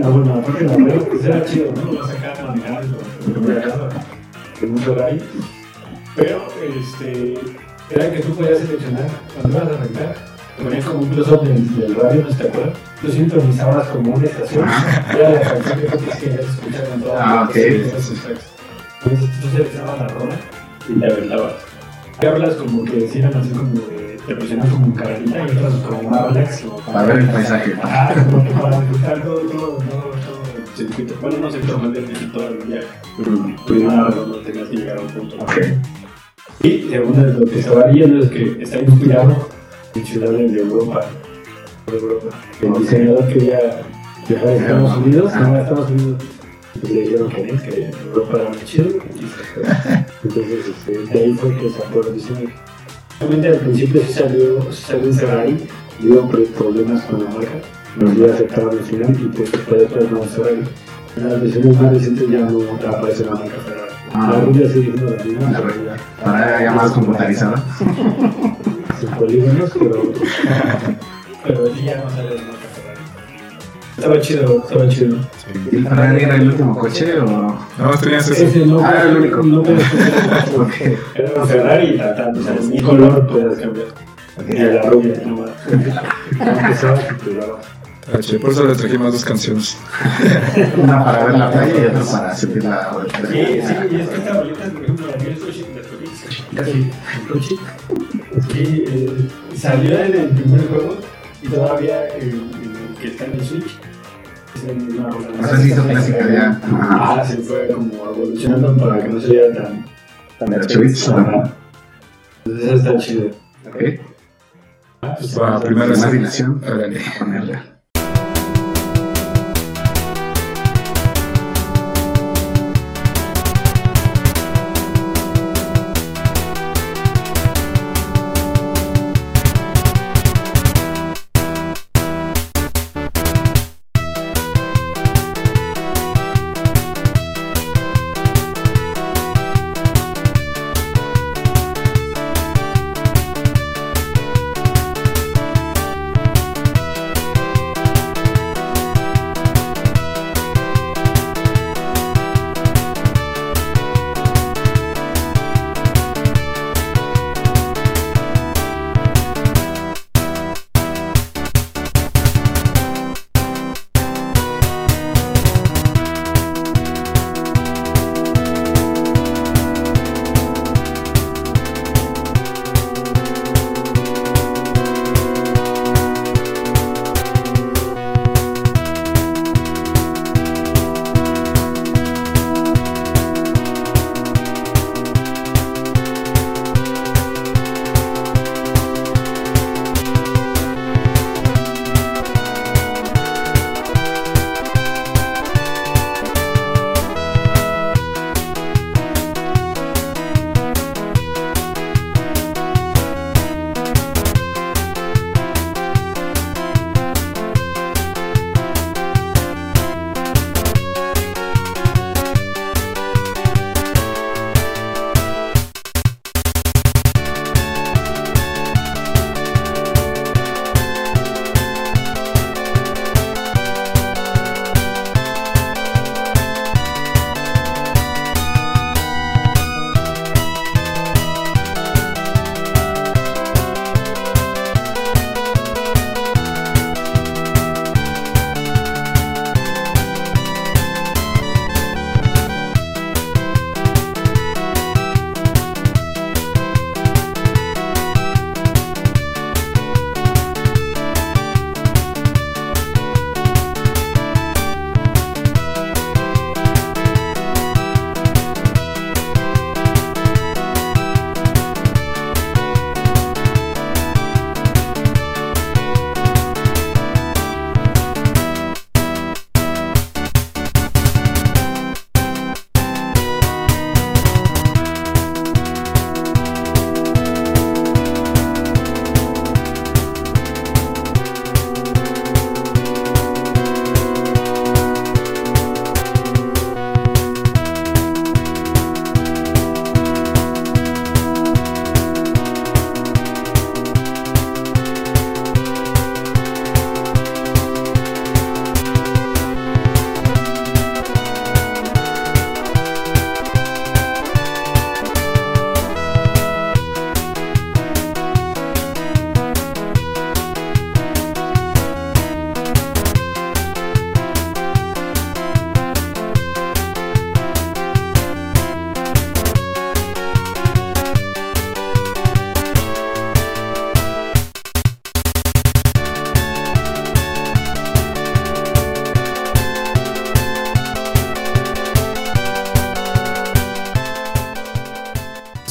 la buena, de la buena, pues era chido, ¿no? Lo sacaba manejando, lo que en un Ferrari. Pero, este, era que tú podías seleccionar, cuando ibas a arrancar, te ponían como un close-up del, del radio, ¿no te acuerdas? Tú sintonizabas como una estación, era la canción que tú querías escuchar en todas Ah, las ok. Entonces tú seleccionabas la rola y te aventabas. Hay hablas como que decían así como de, te presionan como carrerita y otras como más relax. Para ver el paisaje. Ah, como que para disfrutar todo, todo, todo, todo el circuito. Bueno, no sé cómo es todo el viaje. Primero no tenías que llegar a un punto. Y segundo, lo que estaba viendo es que está inspirado en ciudades de Europa. de Europa. El diseñador quería viajar a Estados Unidos, no a Estados Unidos. Y le dijeron que no, que Europa era muy chido. <laughs> Entonces, este, de ahí fue que sacó el diseño. Realmente al principio sí salió, salió en Ferrari y pre- problemas con la marca. Los días aceptaron al final y pues después no Ferrari. En las versiones más recientes ya no aparece la marca Ferrari. Ah. La rubia sigue siendo la misma, La ya Para ya más computarizada. <laughs> sin polígonos, pero, <laughs> pero ya no sale. Estaba chido, estaba chido. ¿Y el Ferrari era el último coche o.? No más tenías eso. Ese no, Ah, era el único. no puedes <laughs> cambiar. Ok. Era un Ferrari y tratando, o sea, ni color puedes cambiar. Y a la rubia, nomás. <laughs> Empezaba y. Está chido. Por eso le trajimos dos canciones. <laughs> Una para ver la playa y otra para sentir la. Sí, sí, y es que esta bolita, por ejemplo, la vi el coche, casi el coche. Es que eh, salió en el primer juego y todavía el, el que está en el Switch rola. O sea, sí hizo clásica ya. Ajá. Ah, se fue como evolucionando para que no se viera tan. Ajá. Entonces está chido. Ok. Pues va, primero Más dilación. Órale.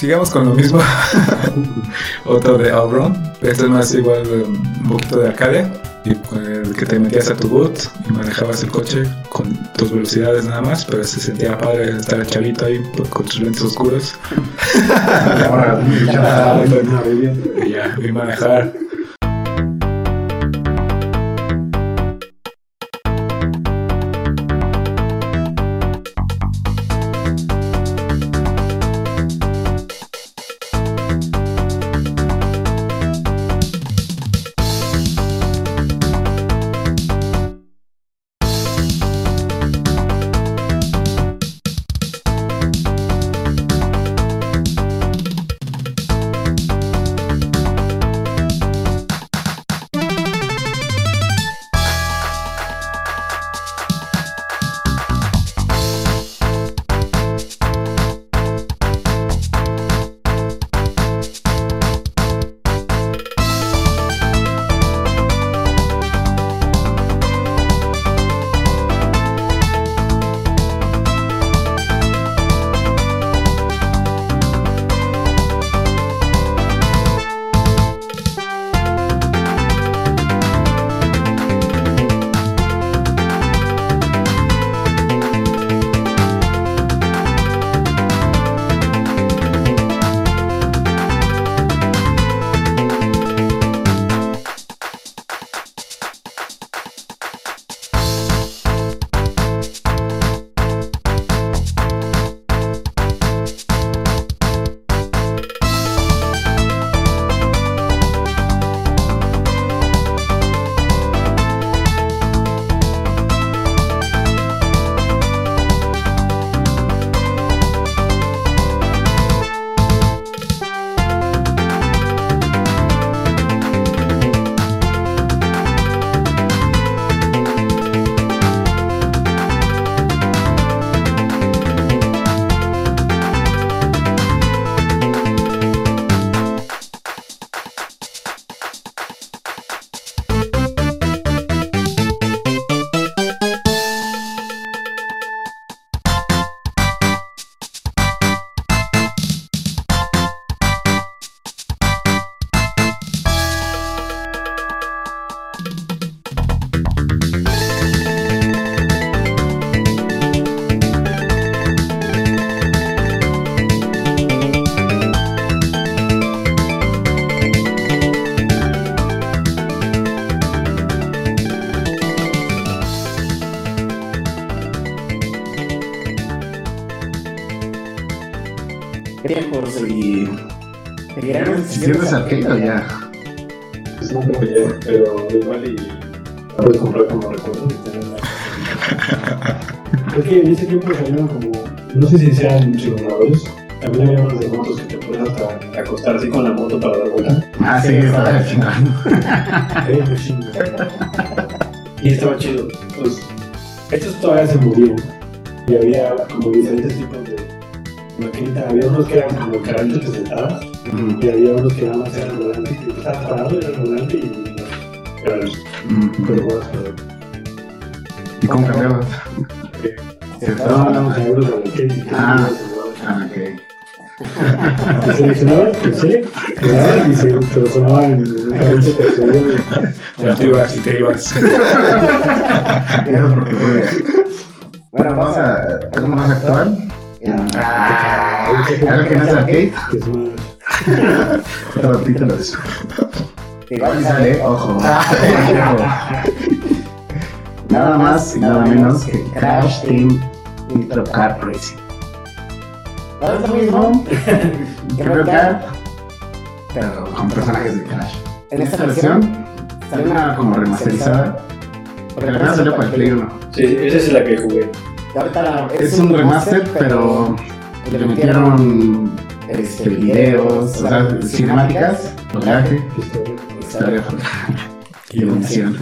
Sigamos con lo mismo. <laughs> Otro de Outrun. Este es más igual um, un poquito de arcade. Y el que te metías a tu boot y manejabas el coche con tus velocidades nada más, pero se sentía padre estar chavito ahí pues, con tus lentes oscuros. <laughs> Y manejar. ¿Seguirán existiendo ese arcade o ya? Pues no creo que ya, pero igual y la puedes comprar como recuerdo y tener una. <laughs> Creo que en ese tiempo salieron como, no sé si sean simuladores, también había unos de motos que te puedes hasta acostar así con la moto para dar vuelta. Ah, sí, estaba chingando. Y estaba chido. Pues, estos todavía se movían. Y había como diferentes tipos de maquinita. Había unos que eran como carritos que sentabas. Y había unos que nada más estabas parado, era el volante y eran pero ¿Y cómo cambiabas? Estábamos seguros de lo que Ah. Ah, ok. Te seleccionabas el C, y se transformaba en que se veía. Ya te ibas y te ibas. Eso porque fue- Bueno, vamos a algo más actual. Ah, algo que no es arcade. Que es más. Pero títulos. Igual sale, ojo. <laughs> Nada más y nada menos que Crash Team Nitro Kart Racing. No es lo mismo que <laughs> Kart, pero con personajes de Crash. En esta versión salió una como remasterizada, porque la primera salió para el Play 1. Sí, esa es la que jugué. Es un remaster, pero le metieron este, videos, o sea, cinemáticas, doblaje, historia y iluminación.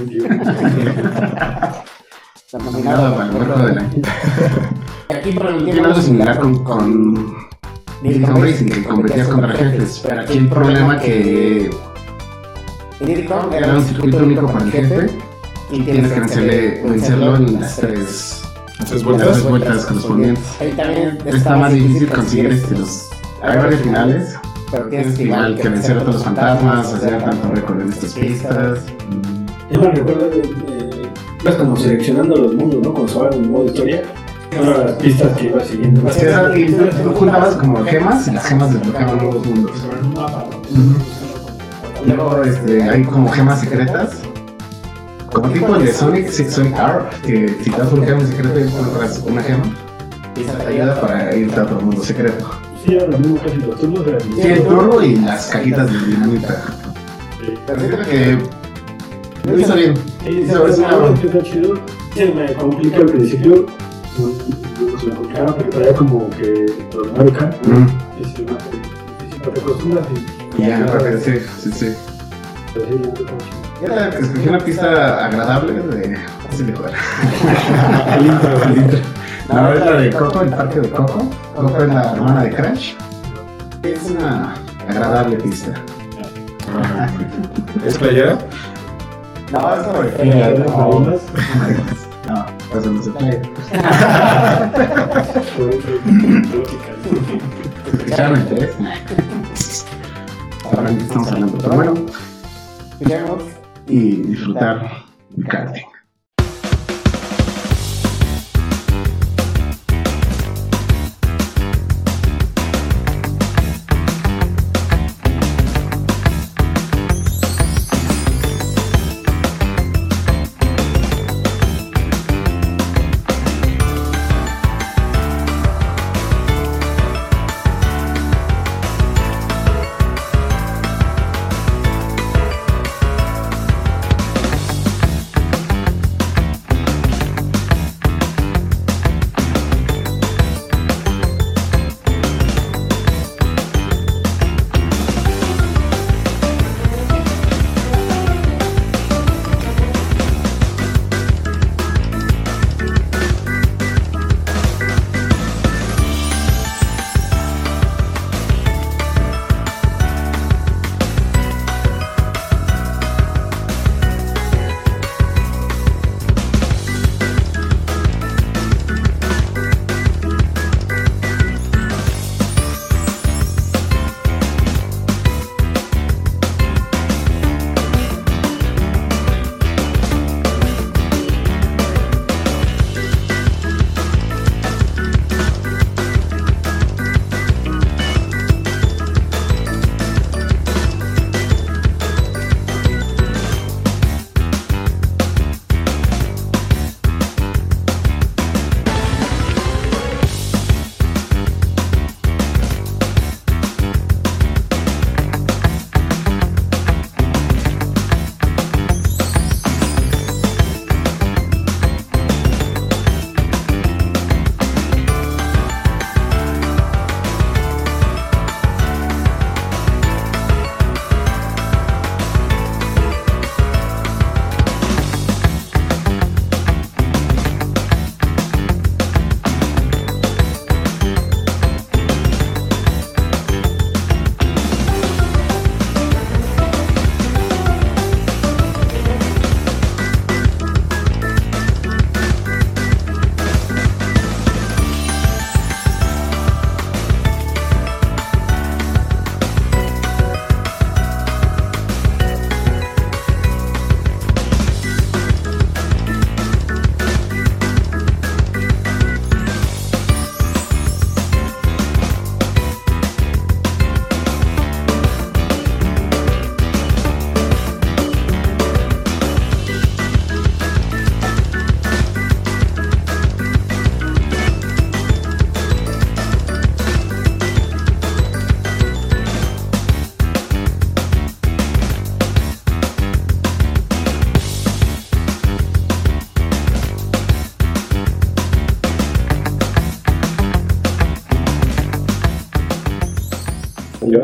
Nominado para el juego del año. Aquí tiene algo similar con, con Kong Racing, que competías contra jefes, pero aquí el problema que era un circuito único para el jefe y tienes que vencerle, vencerlo en las tres ¿Haces las vueltas? tres vueltas correspondientes. Ahí también está más difícil conseguir este, los. Hay varios finales, pero tienes que igual que vencer a todos los fantasmas, hacer tanto récord en estas pistas. Yo me recuerdo, eh, ibas como seleccionando los mundos, ¿no? Como se en modo historia. Una de las pistas que ibas siguiendo. Que tú tú juntabas como gemas y las gemas desbloqueaban nuevos mundos. Luego este, hay como gemas secretas. Como tipo el de Sonic, sí, Sonic R, que si te das un gema secreto y encuentras una gema, y esa te ayuda para irte a otro mundo secreto. Sí, era lo mismo casi los turbos. eran- Sí, el turbo y las cajitas de dinamita. Que lo hizo bien. Sí, chido. Se me complica al principio. Se me complicaba, traía como que los. Mm. Y se me te acostumbras y- ya, sí, sí, sí. Yo escogí una pista agradable de fácil de jugar. El intro, el intro. No, es la de Coco, el parque de Coco. Coco es la hermana de Crash. Es una agradable pista. <laughs> ¿Es playera? No, es sobre Eh, las marinas, No, <laughs> eso no se puede. por lógica. ¿Escucharon el test? Ahora estamos hablando. Pero bueno, y disfrutar el karting.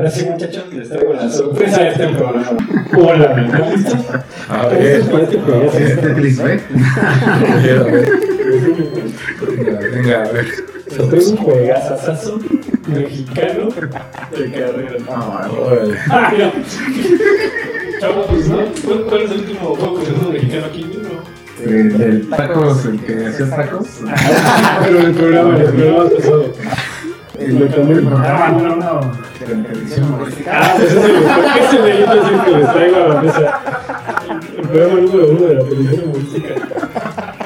Ahora sí, muchachos, les traigo la sorpresa de este programa. Hola, ¿están listos? A ver, ¿Listos para este programa? Este clickbait. a ver, a ver. Venga, venga, a ver. Les traigo un juegazazazo mexicano de carrera. Ah, Órale. Ah, mira. Chavos, pues, ¿no? ¿Cuál- ¿Cuál es el último juego que se mexicano aquí? No. El del tacos, el que hacía tacos. Pero el programa, el programa pasado. El Lo cambié el programa. Ah, no, no. Televisión humorística. Ah, pues ese <laughs> ese es el que les traigo a la mesa. El programa número uno de la televisión humorística.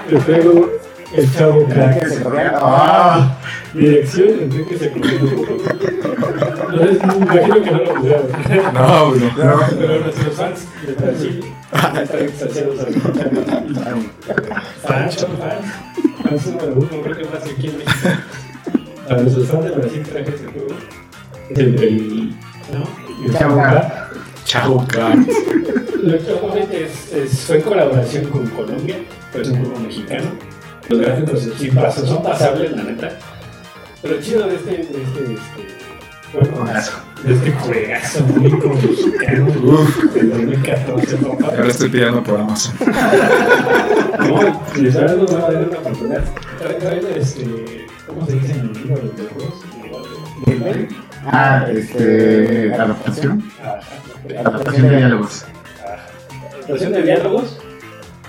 Les traigo el chavo ¿Verdad que crack. Ah, Dirección, Enrique se comió. Entonces, me imagino que no lo pudieron. No, pues no. Pero nuestros fans de Brasil están extasiados al Fans, son fans. Fans número uno, creo que más aquí en México. Para nuestros fans de Brasil traje este juego. El del. ¿No? El. <laughs> Lo que es, es- fue en colaboración con Colombia, pero es un juego mexicano. Los gráficos sí pasan, son pasables, la neta. Pero chido de este, de este, este de este juegazo único mexicano del 2014, papá. Ahora estoy pidiendo por Amazon. No, y les ahora nos van a dar una oportunidad. Trae, trae, este, ¿cómo se dice en el libro de los juegos? Ah, este. Adaptación. Ajá. Adaptación de diálogos. Adaptación de diálogos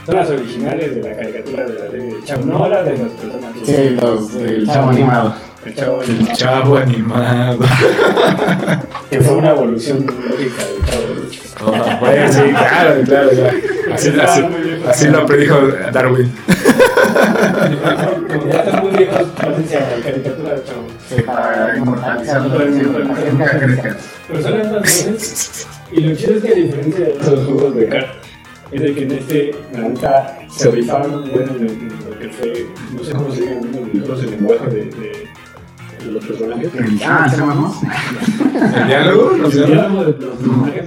son las originales de la caricatura de la serie de Chavo, no la de los personajes. Sí, los del chavo animado. El Chavo, El chavo animado. <laughs> que fue una evolución lógica del Chavo. Oh, <laughs> bueno, sí, claro, claro, claro. Así, así, así lo predijo Darwin. Como ya están muy viejos, pásense a la caricatura Sí, para inmortalizarlo nunca. Pero más veces. Y lo chido es que a diferencia de otros juegos de cartas, es de que en este, la neta, se rifaron bueno en, en lo que fue, no sé cómo se los el lenguaje de, de, los personajes. Ah, ¿se? ¿El diálogo? ¿No <laughs> El diálogo de los personajes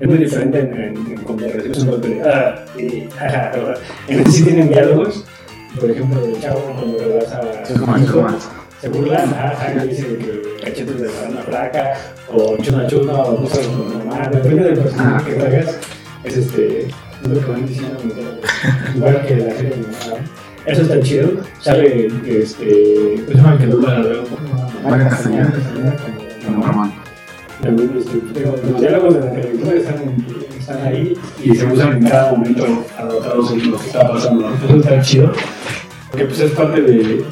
es muy diferente en, en, en cuando recibes un golpe de ah, y jaja, ¿verdad? En este sí tienen diálogos, por ejemplo, del chavo cuando le das a Se burlan, ah, ah, dice que cachetes de la flaca, o chuna chuna, o cosas como mamá, depende del personaje que traigas, es este, es lo que van diciendo igual que la animada. Eso está chido, sale este, ¿cómo se llama que? Mario Castañeda. como- Ramón. también los diálogos de la película están, están ahí y se usan en cada momento adaptados en lo que está pasando. ¿no? Eso está chido. Porque pues es parte de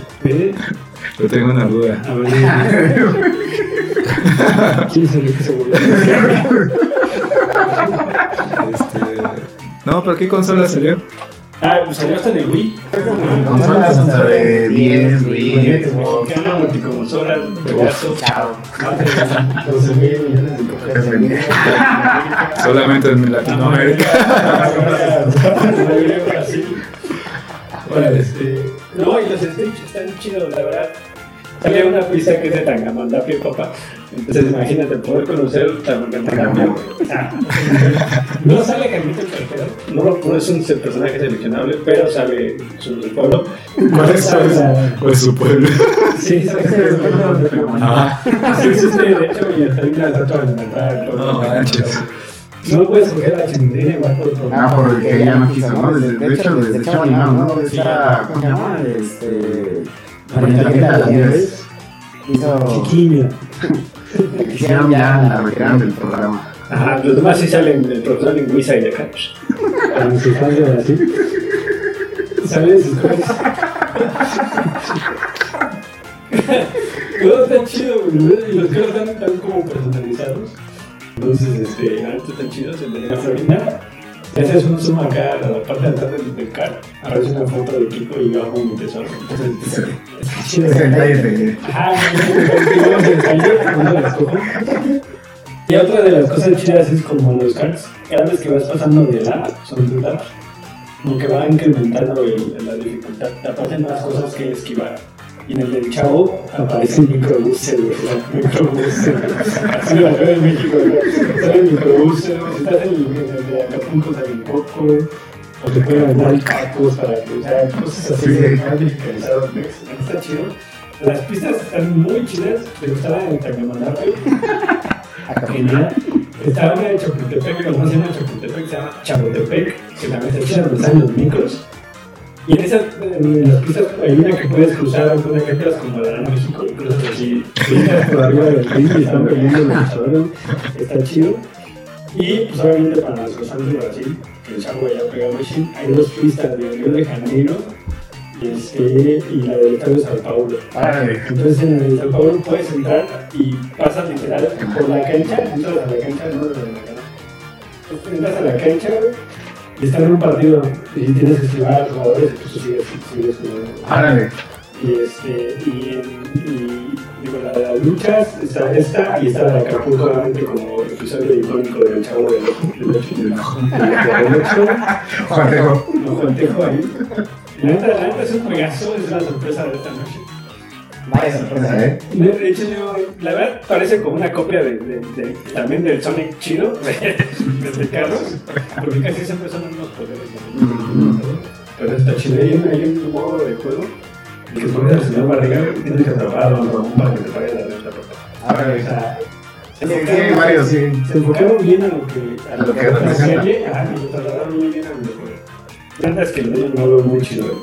Yo tengo una duda. a ver. ¿Quién es el que se volvió? Este... No, pero ¿qué consola salió? Ah, pues salió hasta el Wii. Consolas hasta de 10, Wii, Xbox. Mexicana, multiconsola, pedazo. Chao. Más de 12 mil millones de copias. <laughs> Solamente en Latinoamérica. <laughs> Bueno, este, no, y los Switch están chidos, la verdad. Sale una pista que es de Tangamandapio, papá. Entonces imagínate poder conocer Tangamandapio. Ah, no sale Carlito el Cartero, no, lo- no es un personaje seleccionable, pero sale su pueblo. ¿Cuál es, cuál su pueblo? Sí, sale el pueblo de Ah, Sí, existe, de hecho, y hasta estatua de la no manches. No puedes coger la chilindrina igual por otro Ah, por el que ya no quiso, ¿no? Desde, de hecho, desde animado, ¿no? De esta, ¿cómo se llama? Este... Las Nieves. Hizo... Chiquilla. La quisieron ya, la retiraron del programa. Ajá, los demás sí salen del profesor lingüista y de Campos. Para sus fans de Brasil. Salen sus fans. <laughs> Todo está chido, güey. Y los carros están, como personalizados. Entonces, este, están chidos. El de la Florina. Si haces un zoom acá a la parte de atrás del, del car, aparece una foto de Kiko y abajo un tesoro. Entonces, está chido. Es. Ajá. Y otra de las cosas chidas es como los cards, cada vez que vas pasando de de edad, como que va incrementando el- la dificultad, te aparecen más cosas que esquivar. Y en el del chavo aparece el microbúser, güey, el. Así lo veo en México, güey. Sale el microbúser, estás en el, el de Acapulco, sale el coco, o te pueden dar cacos para que, o sea, cosas así Sí, sí. más digitalizadas. Está chido. Las pistas están muy chidas. Me gustaba en Tecnomandarte. <laughs> Genial. Estaba una de Chapultepec, que no se llama Chapultepec, se llama Chapultepec, que también está chida, donde están los micros. Y en esas, en las pistas hay una que puedes cruzar, una que entras como la Arena México, y cruzas así, por arriba del río y están perdiendo los luchadores, está chido. Y pues obviamente para los fans de Brasil, que el chavo ya pega machine, hay dos pistas de Río de Janeiro y, este, y la del Estadio de Sao Paulo. Entonces en el Sao Paulo puedes entrar y pasas literal por la cancha, entras a la cancha, no de la cancha. Entras a la cancha estás en un partido y tienes que esquivar a los jugadores y tú sigues, sigues. Árale. Y, este, y, y digo, la de las luchas está esta y está la de Acapulco, obviamente, como episodio icónico del chavo del del ocho. Del ocho. Juan Tejo. No, Juan Tejo ahí. La neta, la neta es un juegazo, es la sorpresa de esta noche. Vaya sorpresa, ¿eh? De de hecho, yo, la verdad parece como una copia de, de- de- también del Sonic chido, <laughs> de, de Carlos, porque casi siempre son unos poderes. ¿no? Pero está chido. Hay un, hay un modo de juego que pones al señor Barriga que atrapar a Don Ramón para que te pague la renta. Árale. O sea, se Sí, enfocaron- varios, sí. se enfocaron bien a lo que, a A lo que la representa. y lo trasladaron muy bien al videojuego. La neta es que lo no lo veo muy chido.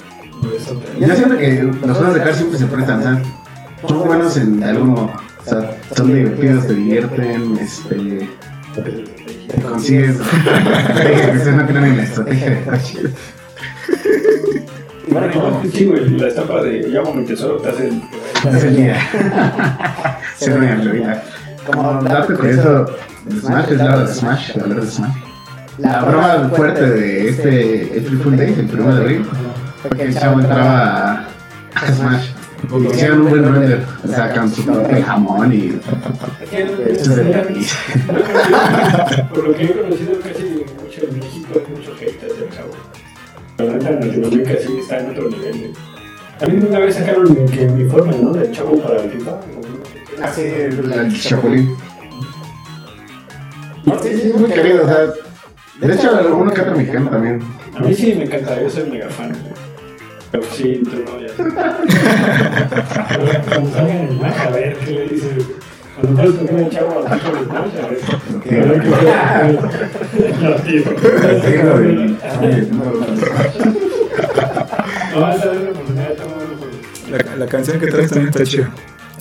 Yo siento que los juegos de cartas siempre se prestan, o sea, son buenos en alguno, o sea, son divertidos, te divierten, este, te consigues, <laughs> que ustedes no creen en la estrategia de coche. Bueno, como un chingo, y la estampa de llamo mi tesoro te hace el día. Se me olvida. Como dato curioso, el Smash es lado de Smash, el valor de Smash. La broma fuerte de este April Fool Day, el primero de abril, fue que el chavo entraba a, a Smash. Y hicieron un buen render, o sea, con su propio jamón y hechos de tapiz. Por lo que he conocido casi mucho en México, hay mucho hate hacia el chavo. La neta en Latinoamérica sí está en otro nivel. ¿eh? También una vez sacaron que mi forma, ¿no? Del chavo para el FIFA. Así, el chapulín. Sí, sí, es muy querido, o sea, de hecho, alguno que otro mexicano también. A mí sí me encanta, yo soy mega fan. Pero sí, tú no, ya. Cuando salgan en el match, a ver qué le dice. Cuando puedes tocar el chavo al tipo de match, a ver. A ver qué No, tío. No, vas a ver la canción que traes también está chida.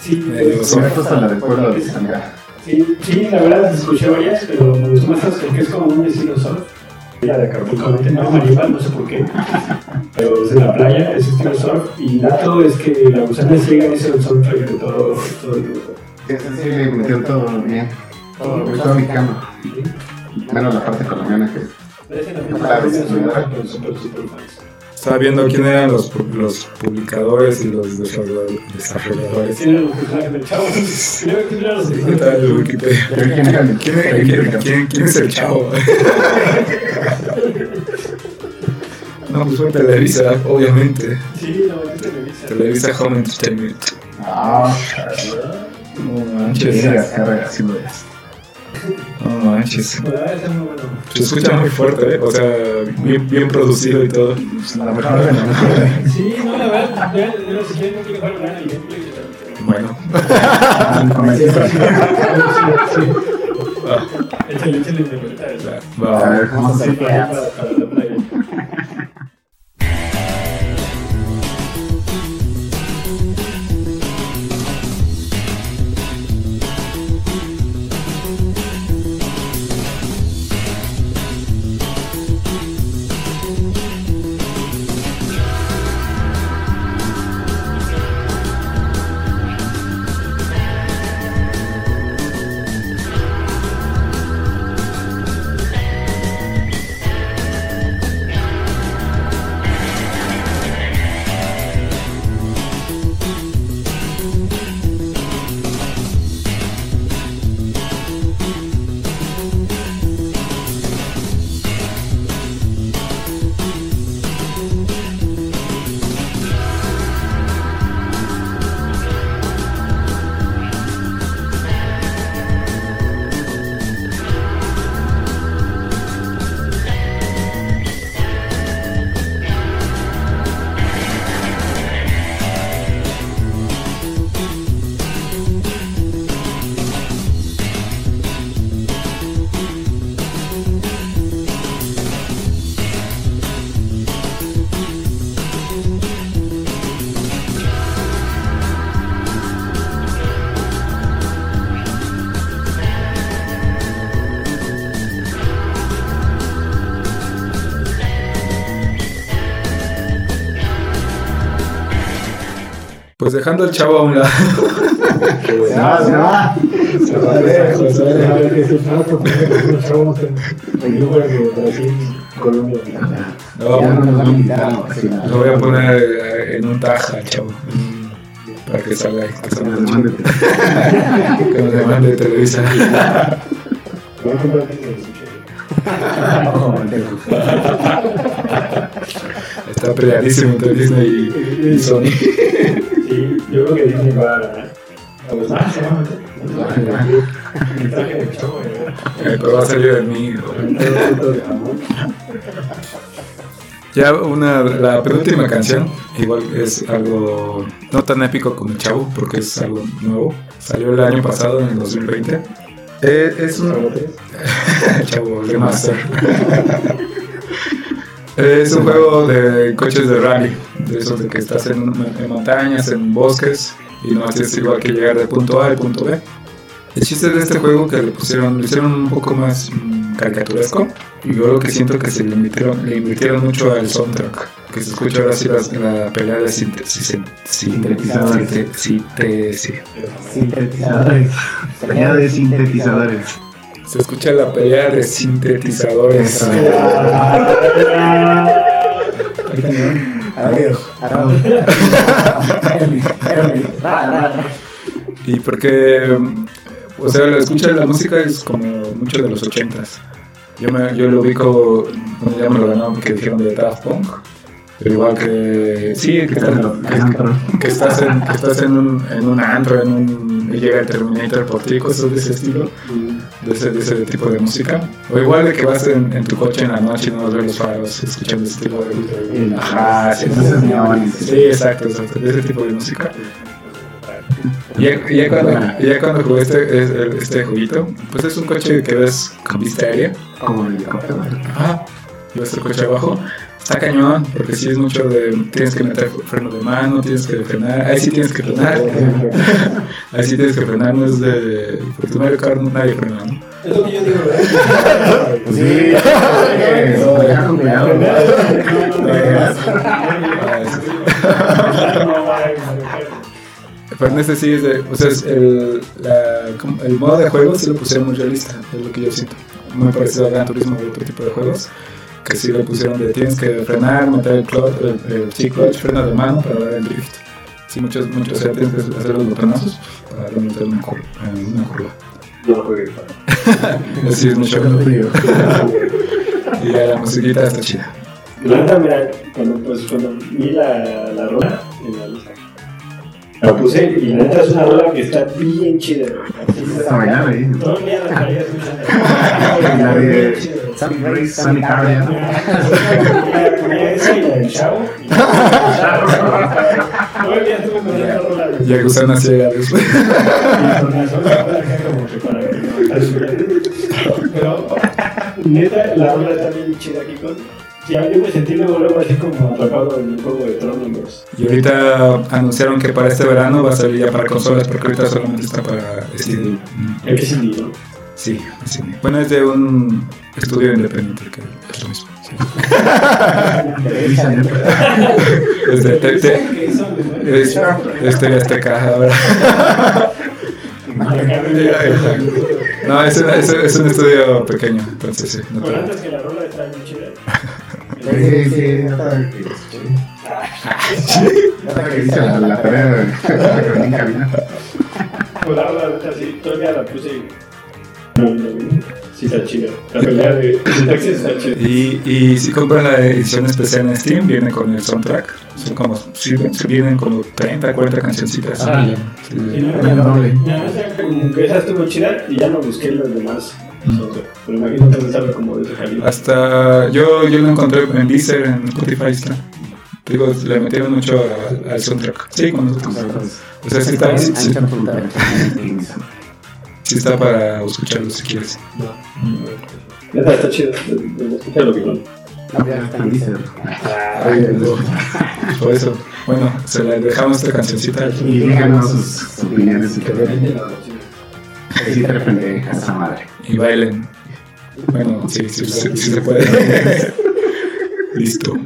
Sí, Medio es- Se me gusta la del pueblo de Sanga. Sí, sí, la verdad escuché varias, pero me gustó más porque es como un estilo surf. La de Acapulco, no Maribel, no sé por qué, pero es en la playa, es estilo surf. Y dato es que la gusana ciega es el soundtrack de todo, todo el grupo. Sí, sí, le metió todo bien. Todo, todo mexicano. Menos la parte colombiana que Parece la Ah, Estaba viendo quién eran los, los publicadores y los desarroll- desarrolladores. Tienen los personajes del chavo. Que eran los. Pero ¿quién era el- ¿Quién, quién, quién- quién es el chavo? <laughs> No, pues fue Televisa, obviamente. Sí, no, es Televisa. Televisa Home Entertainment. Ah, No sí, manches. descarga, sí, güey. No manches. La verdad está muy bueno. Se escucha muy fuerte, ¿eh? o sea, bien, bien producido y todo. La mejor de la mejor. Sí, no, la verdad, no quiero jugar nada el gameplay. Bueno, Échale, échale. A va. ver, vamos a hacer Para, Pues dejando el chavo a un lado. Lo voy a poner eh, en un taja, chavo. Para que salga ahí, que salga. Nos mande- que nos demande Televisa. Está peleadísimo entre Disney y, y Sony. Yo creo que Disney va a. Eh, Pero va a salir de mí. Ya una, la penúltima canción, igual es algo no tan épico como el Chavo, porque es algo nuevo. Salió el año pasado, en el 2020. Eh, es un <laughs> Chavo Remaster. <laughs> es un juego de coches de rally, de esos de que estás en, en montañas, en bosques, y no tienes igual que llegar de punto A al punto B. El chiste de este juego que le pusieron, lo hicieron un poco más mm, caricaturesco. Y yo lo que siento que se le invirtieron, le invirtieron mucho al soundtrack. Que se escucha ahora sí la, la pelea de sinte- si- si- Sintetizadores. Sintetizadores. Pelea de sintetizadores. Se escucha la pelea de sintetizadores. Y porque, o sea, la escucha la música es como mucho de los ochentas. Yo, me, yo lo ubico, bueno, ya me lo ganó porque dijeron de Daft Punk. Pero igual que, sí, que estás, que, que estás, en, que estás en, un, en un antro, en un, y llega el Terminator por ti, cosas de ese estilo, de ese, de ese tipo de música. O igual de que vas en, en tu coche en la noche y no ves los faros escuchando ese tipo de... Ajá, sí. Sí, exacto, exacto, de ese tipo de música. Y ya, ya cuando, ya cuando jugué este, este, jueguito, pues es un coche que ves con vista aérea. Como el helicóptero. Ajá. Ves el coche abajo. Está cañón, porque sí es mucho de. Tienes que meter freno de mano, tienes que frenar. Ahí sí tienes que frenar. <laughs> Ahí sí tienes que frenar, no es de. Porque tu Mario Kart nadie frena, ¿no? Es lo que yo digo, ¿verdad? <laughs> Sí, eso. <laughs> Pero en este sí es de. O sea, es el, la- el modo de juego sí lo pusieron muy realista, es lo que yo siento. Muy parecido al Gran Turismo o otro tipo de juegos. Que sí lo pusieron de tienes que frenar, meter el clutch, el, el sí, clutch, freno de mano para dar el drift. Sí, muchos, muchos, o sea, tienes que hacer los botonazos para meter una curva. una curva. No lo. Así <laughs> es mucho. Y ya la musiquita está chida. La mira, cuando, pues, cuando vi la, la rola en la lista, la puse y neta es una rola que está bien chida. Esta mañana, ¿eh? Todo el día la estaría escuchando. La de Grace, Sunny Cardian. Ponía esa y la del chavo. Todo el día estuve con esa rola. güey. Y a gusana ciega después. Y con la sola acá como que para que no Pero, neta, la rola está bien chida aquí con. Ya yo me sentí luego, luego así como atrapado en un juego de tronos. Y ahorita anunciaron que para este verano va a salir ya para consolas, porque ahorita solamente está para Steam. El indie, ¿no? Sí, sí. Bueno, es de un estudio independiente, que es lo mismo. sí. <laughs> Es de te- te- es, es TV Azteca ahora. <laughs> No, es, es, es un estudio pequeño, entonces sí. no te- antes que la rola está bien chida. <laughs> Sí, sí, que Nota que dice la, la tarea en cabina. Pues la rola neta sí, todavía la puse y. Sí, está chida. La pelea de, de taxis está chida. Y, y si compran la edición especial en Steam, viene con el soundtrack. Son como, sí, vienen como 30, 40 cancioncitas. Órale. Sí. Y no, Bueno, doble. Ya, sea, como que esa estuvo chida y ya no busqué demás. Pero imagino que estaba como de ese calibre. Hasta yo, yo lo encontré en Deezer, en Spotify está. Digo, le metieron mucho al, al soundtrack. Sí, con nosotros. O sea, sí está, sí, sí- sí está para escucharlo si quieres. Neta, está chido. Escúchalo, que no. Ya está en Deezer. Por eso, bueno, se la dejamos esta cancioncita. Y díganos sus opiniones si quieren. De repente a esa madre. y bailen. Bueno, sí, sí, sí, sí se puede. <laughs> Listo.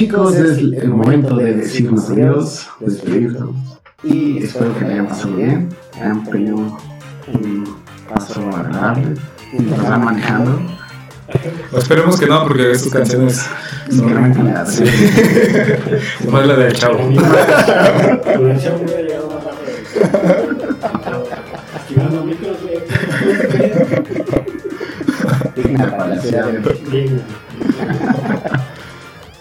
Chicos, es el momento de decirnos adiós, despedirnos. Y espero que le hayan pasado bien, hayan tenido un paso agradable mientras van manejando. Esperemos que no, porque estas canciones Seguramente <laughs> me Sí. Más la del chavo. Esquivando micros, Digna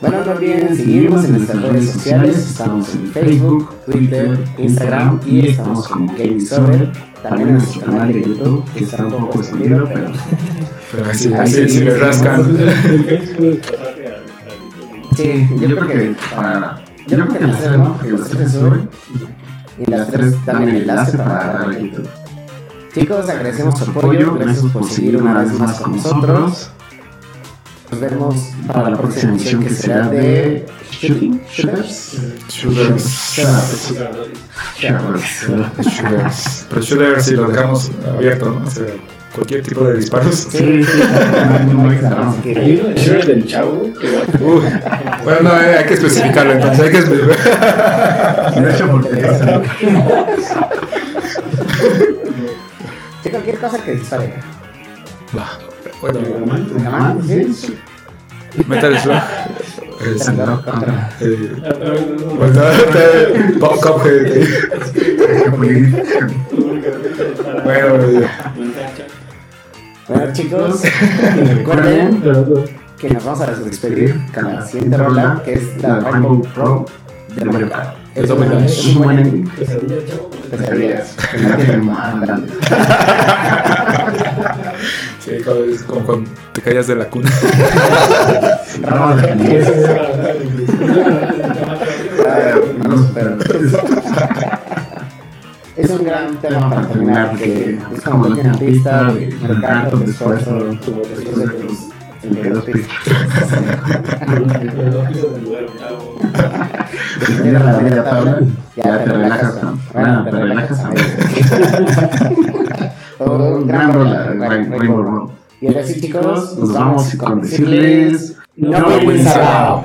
Bueno, no olviden seguirnos en nuestras redes sociales. Estamos en Facebook, Twitter, Instagram y estamos como Game Sober. También en nuestro canal de YouTube, que está un poco escondido, pero Pero <laughs> así, así, si le rascan. <laughs> Sí, yo creo que para. Yo creo que las tres, ¿no? Que las tres suben y las tres el enlace para YouTube. Chicos, agradecemos su apoyo, gracias por seguir una vez más con nosotros. Nos vemos para la próxima emisión que será de Shooting Shooters. Shooters. Shooters. Shooters. Shooters. Pero Shooter si lo dejamos abierto, ¿no? O sea, cualquier tipo de disparos. Sí, sí, Shrek del chavo. Bueno, no, eh, hay que especificarlo entonces. Hay que especificarlo. De hecho, porque Sí, cualquier cosa que dispare. Va. Sí. Metal Slug. Pop Cuphead. Bueno. Bueno, chicos, <laughs> recuerden que nos vamos a despedir con la siguiente rola, que es la Rainbow Pro de Mario Kart. Chavo. Pesadillas. <laughs> Sí, como, cuando te caías de la cuna. Es un gran tema para terminar, porque es como la pista de mercado, de esfuerzo, después de los 32 pistas. Mira la media tabla, ya te relajas, ¿no? Bueno, te relajas un gran rola, Rain- Rainbow Road. Y ahora sí, chicos, nos vamos con decirles... No allowed.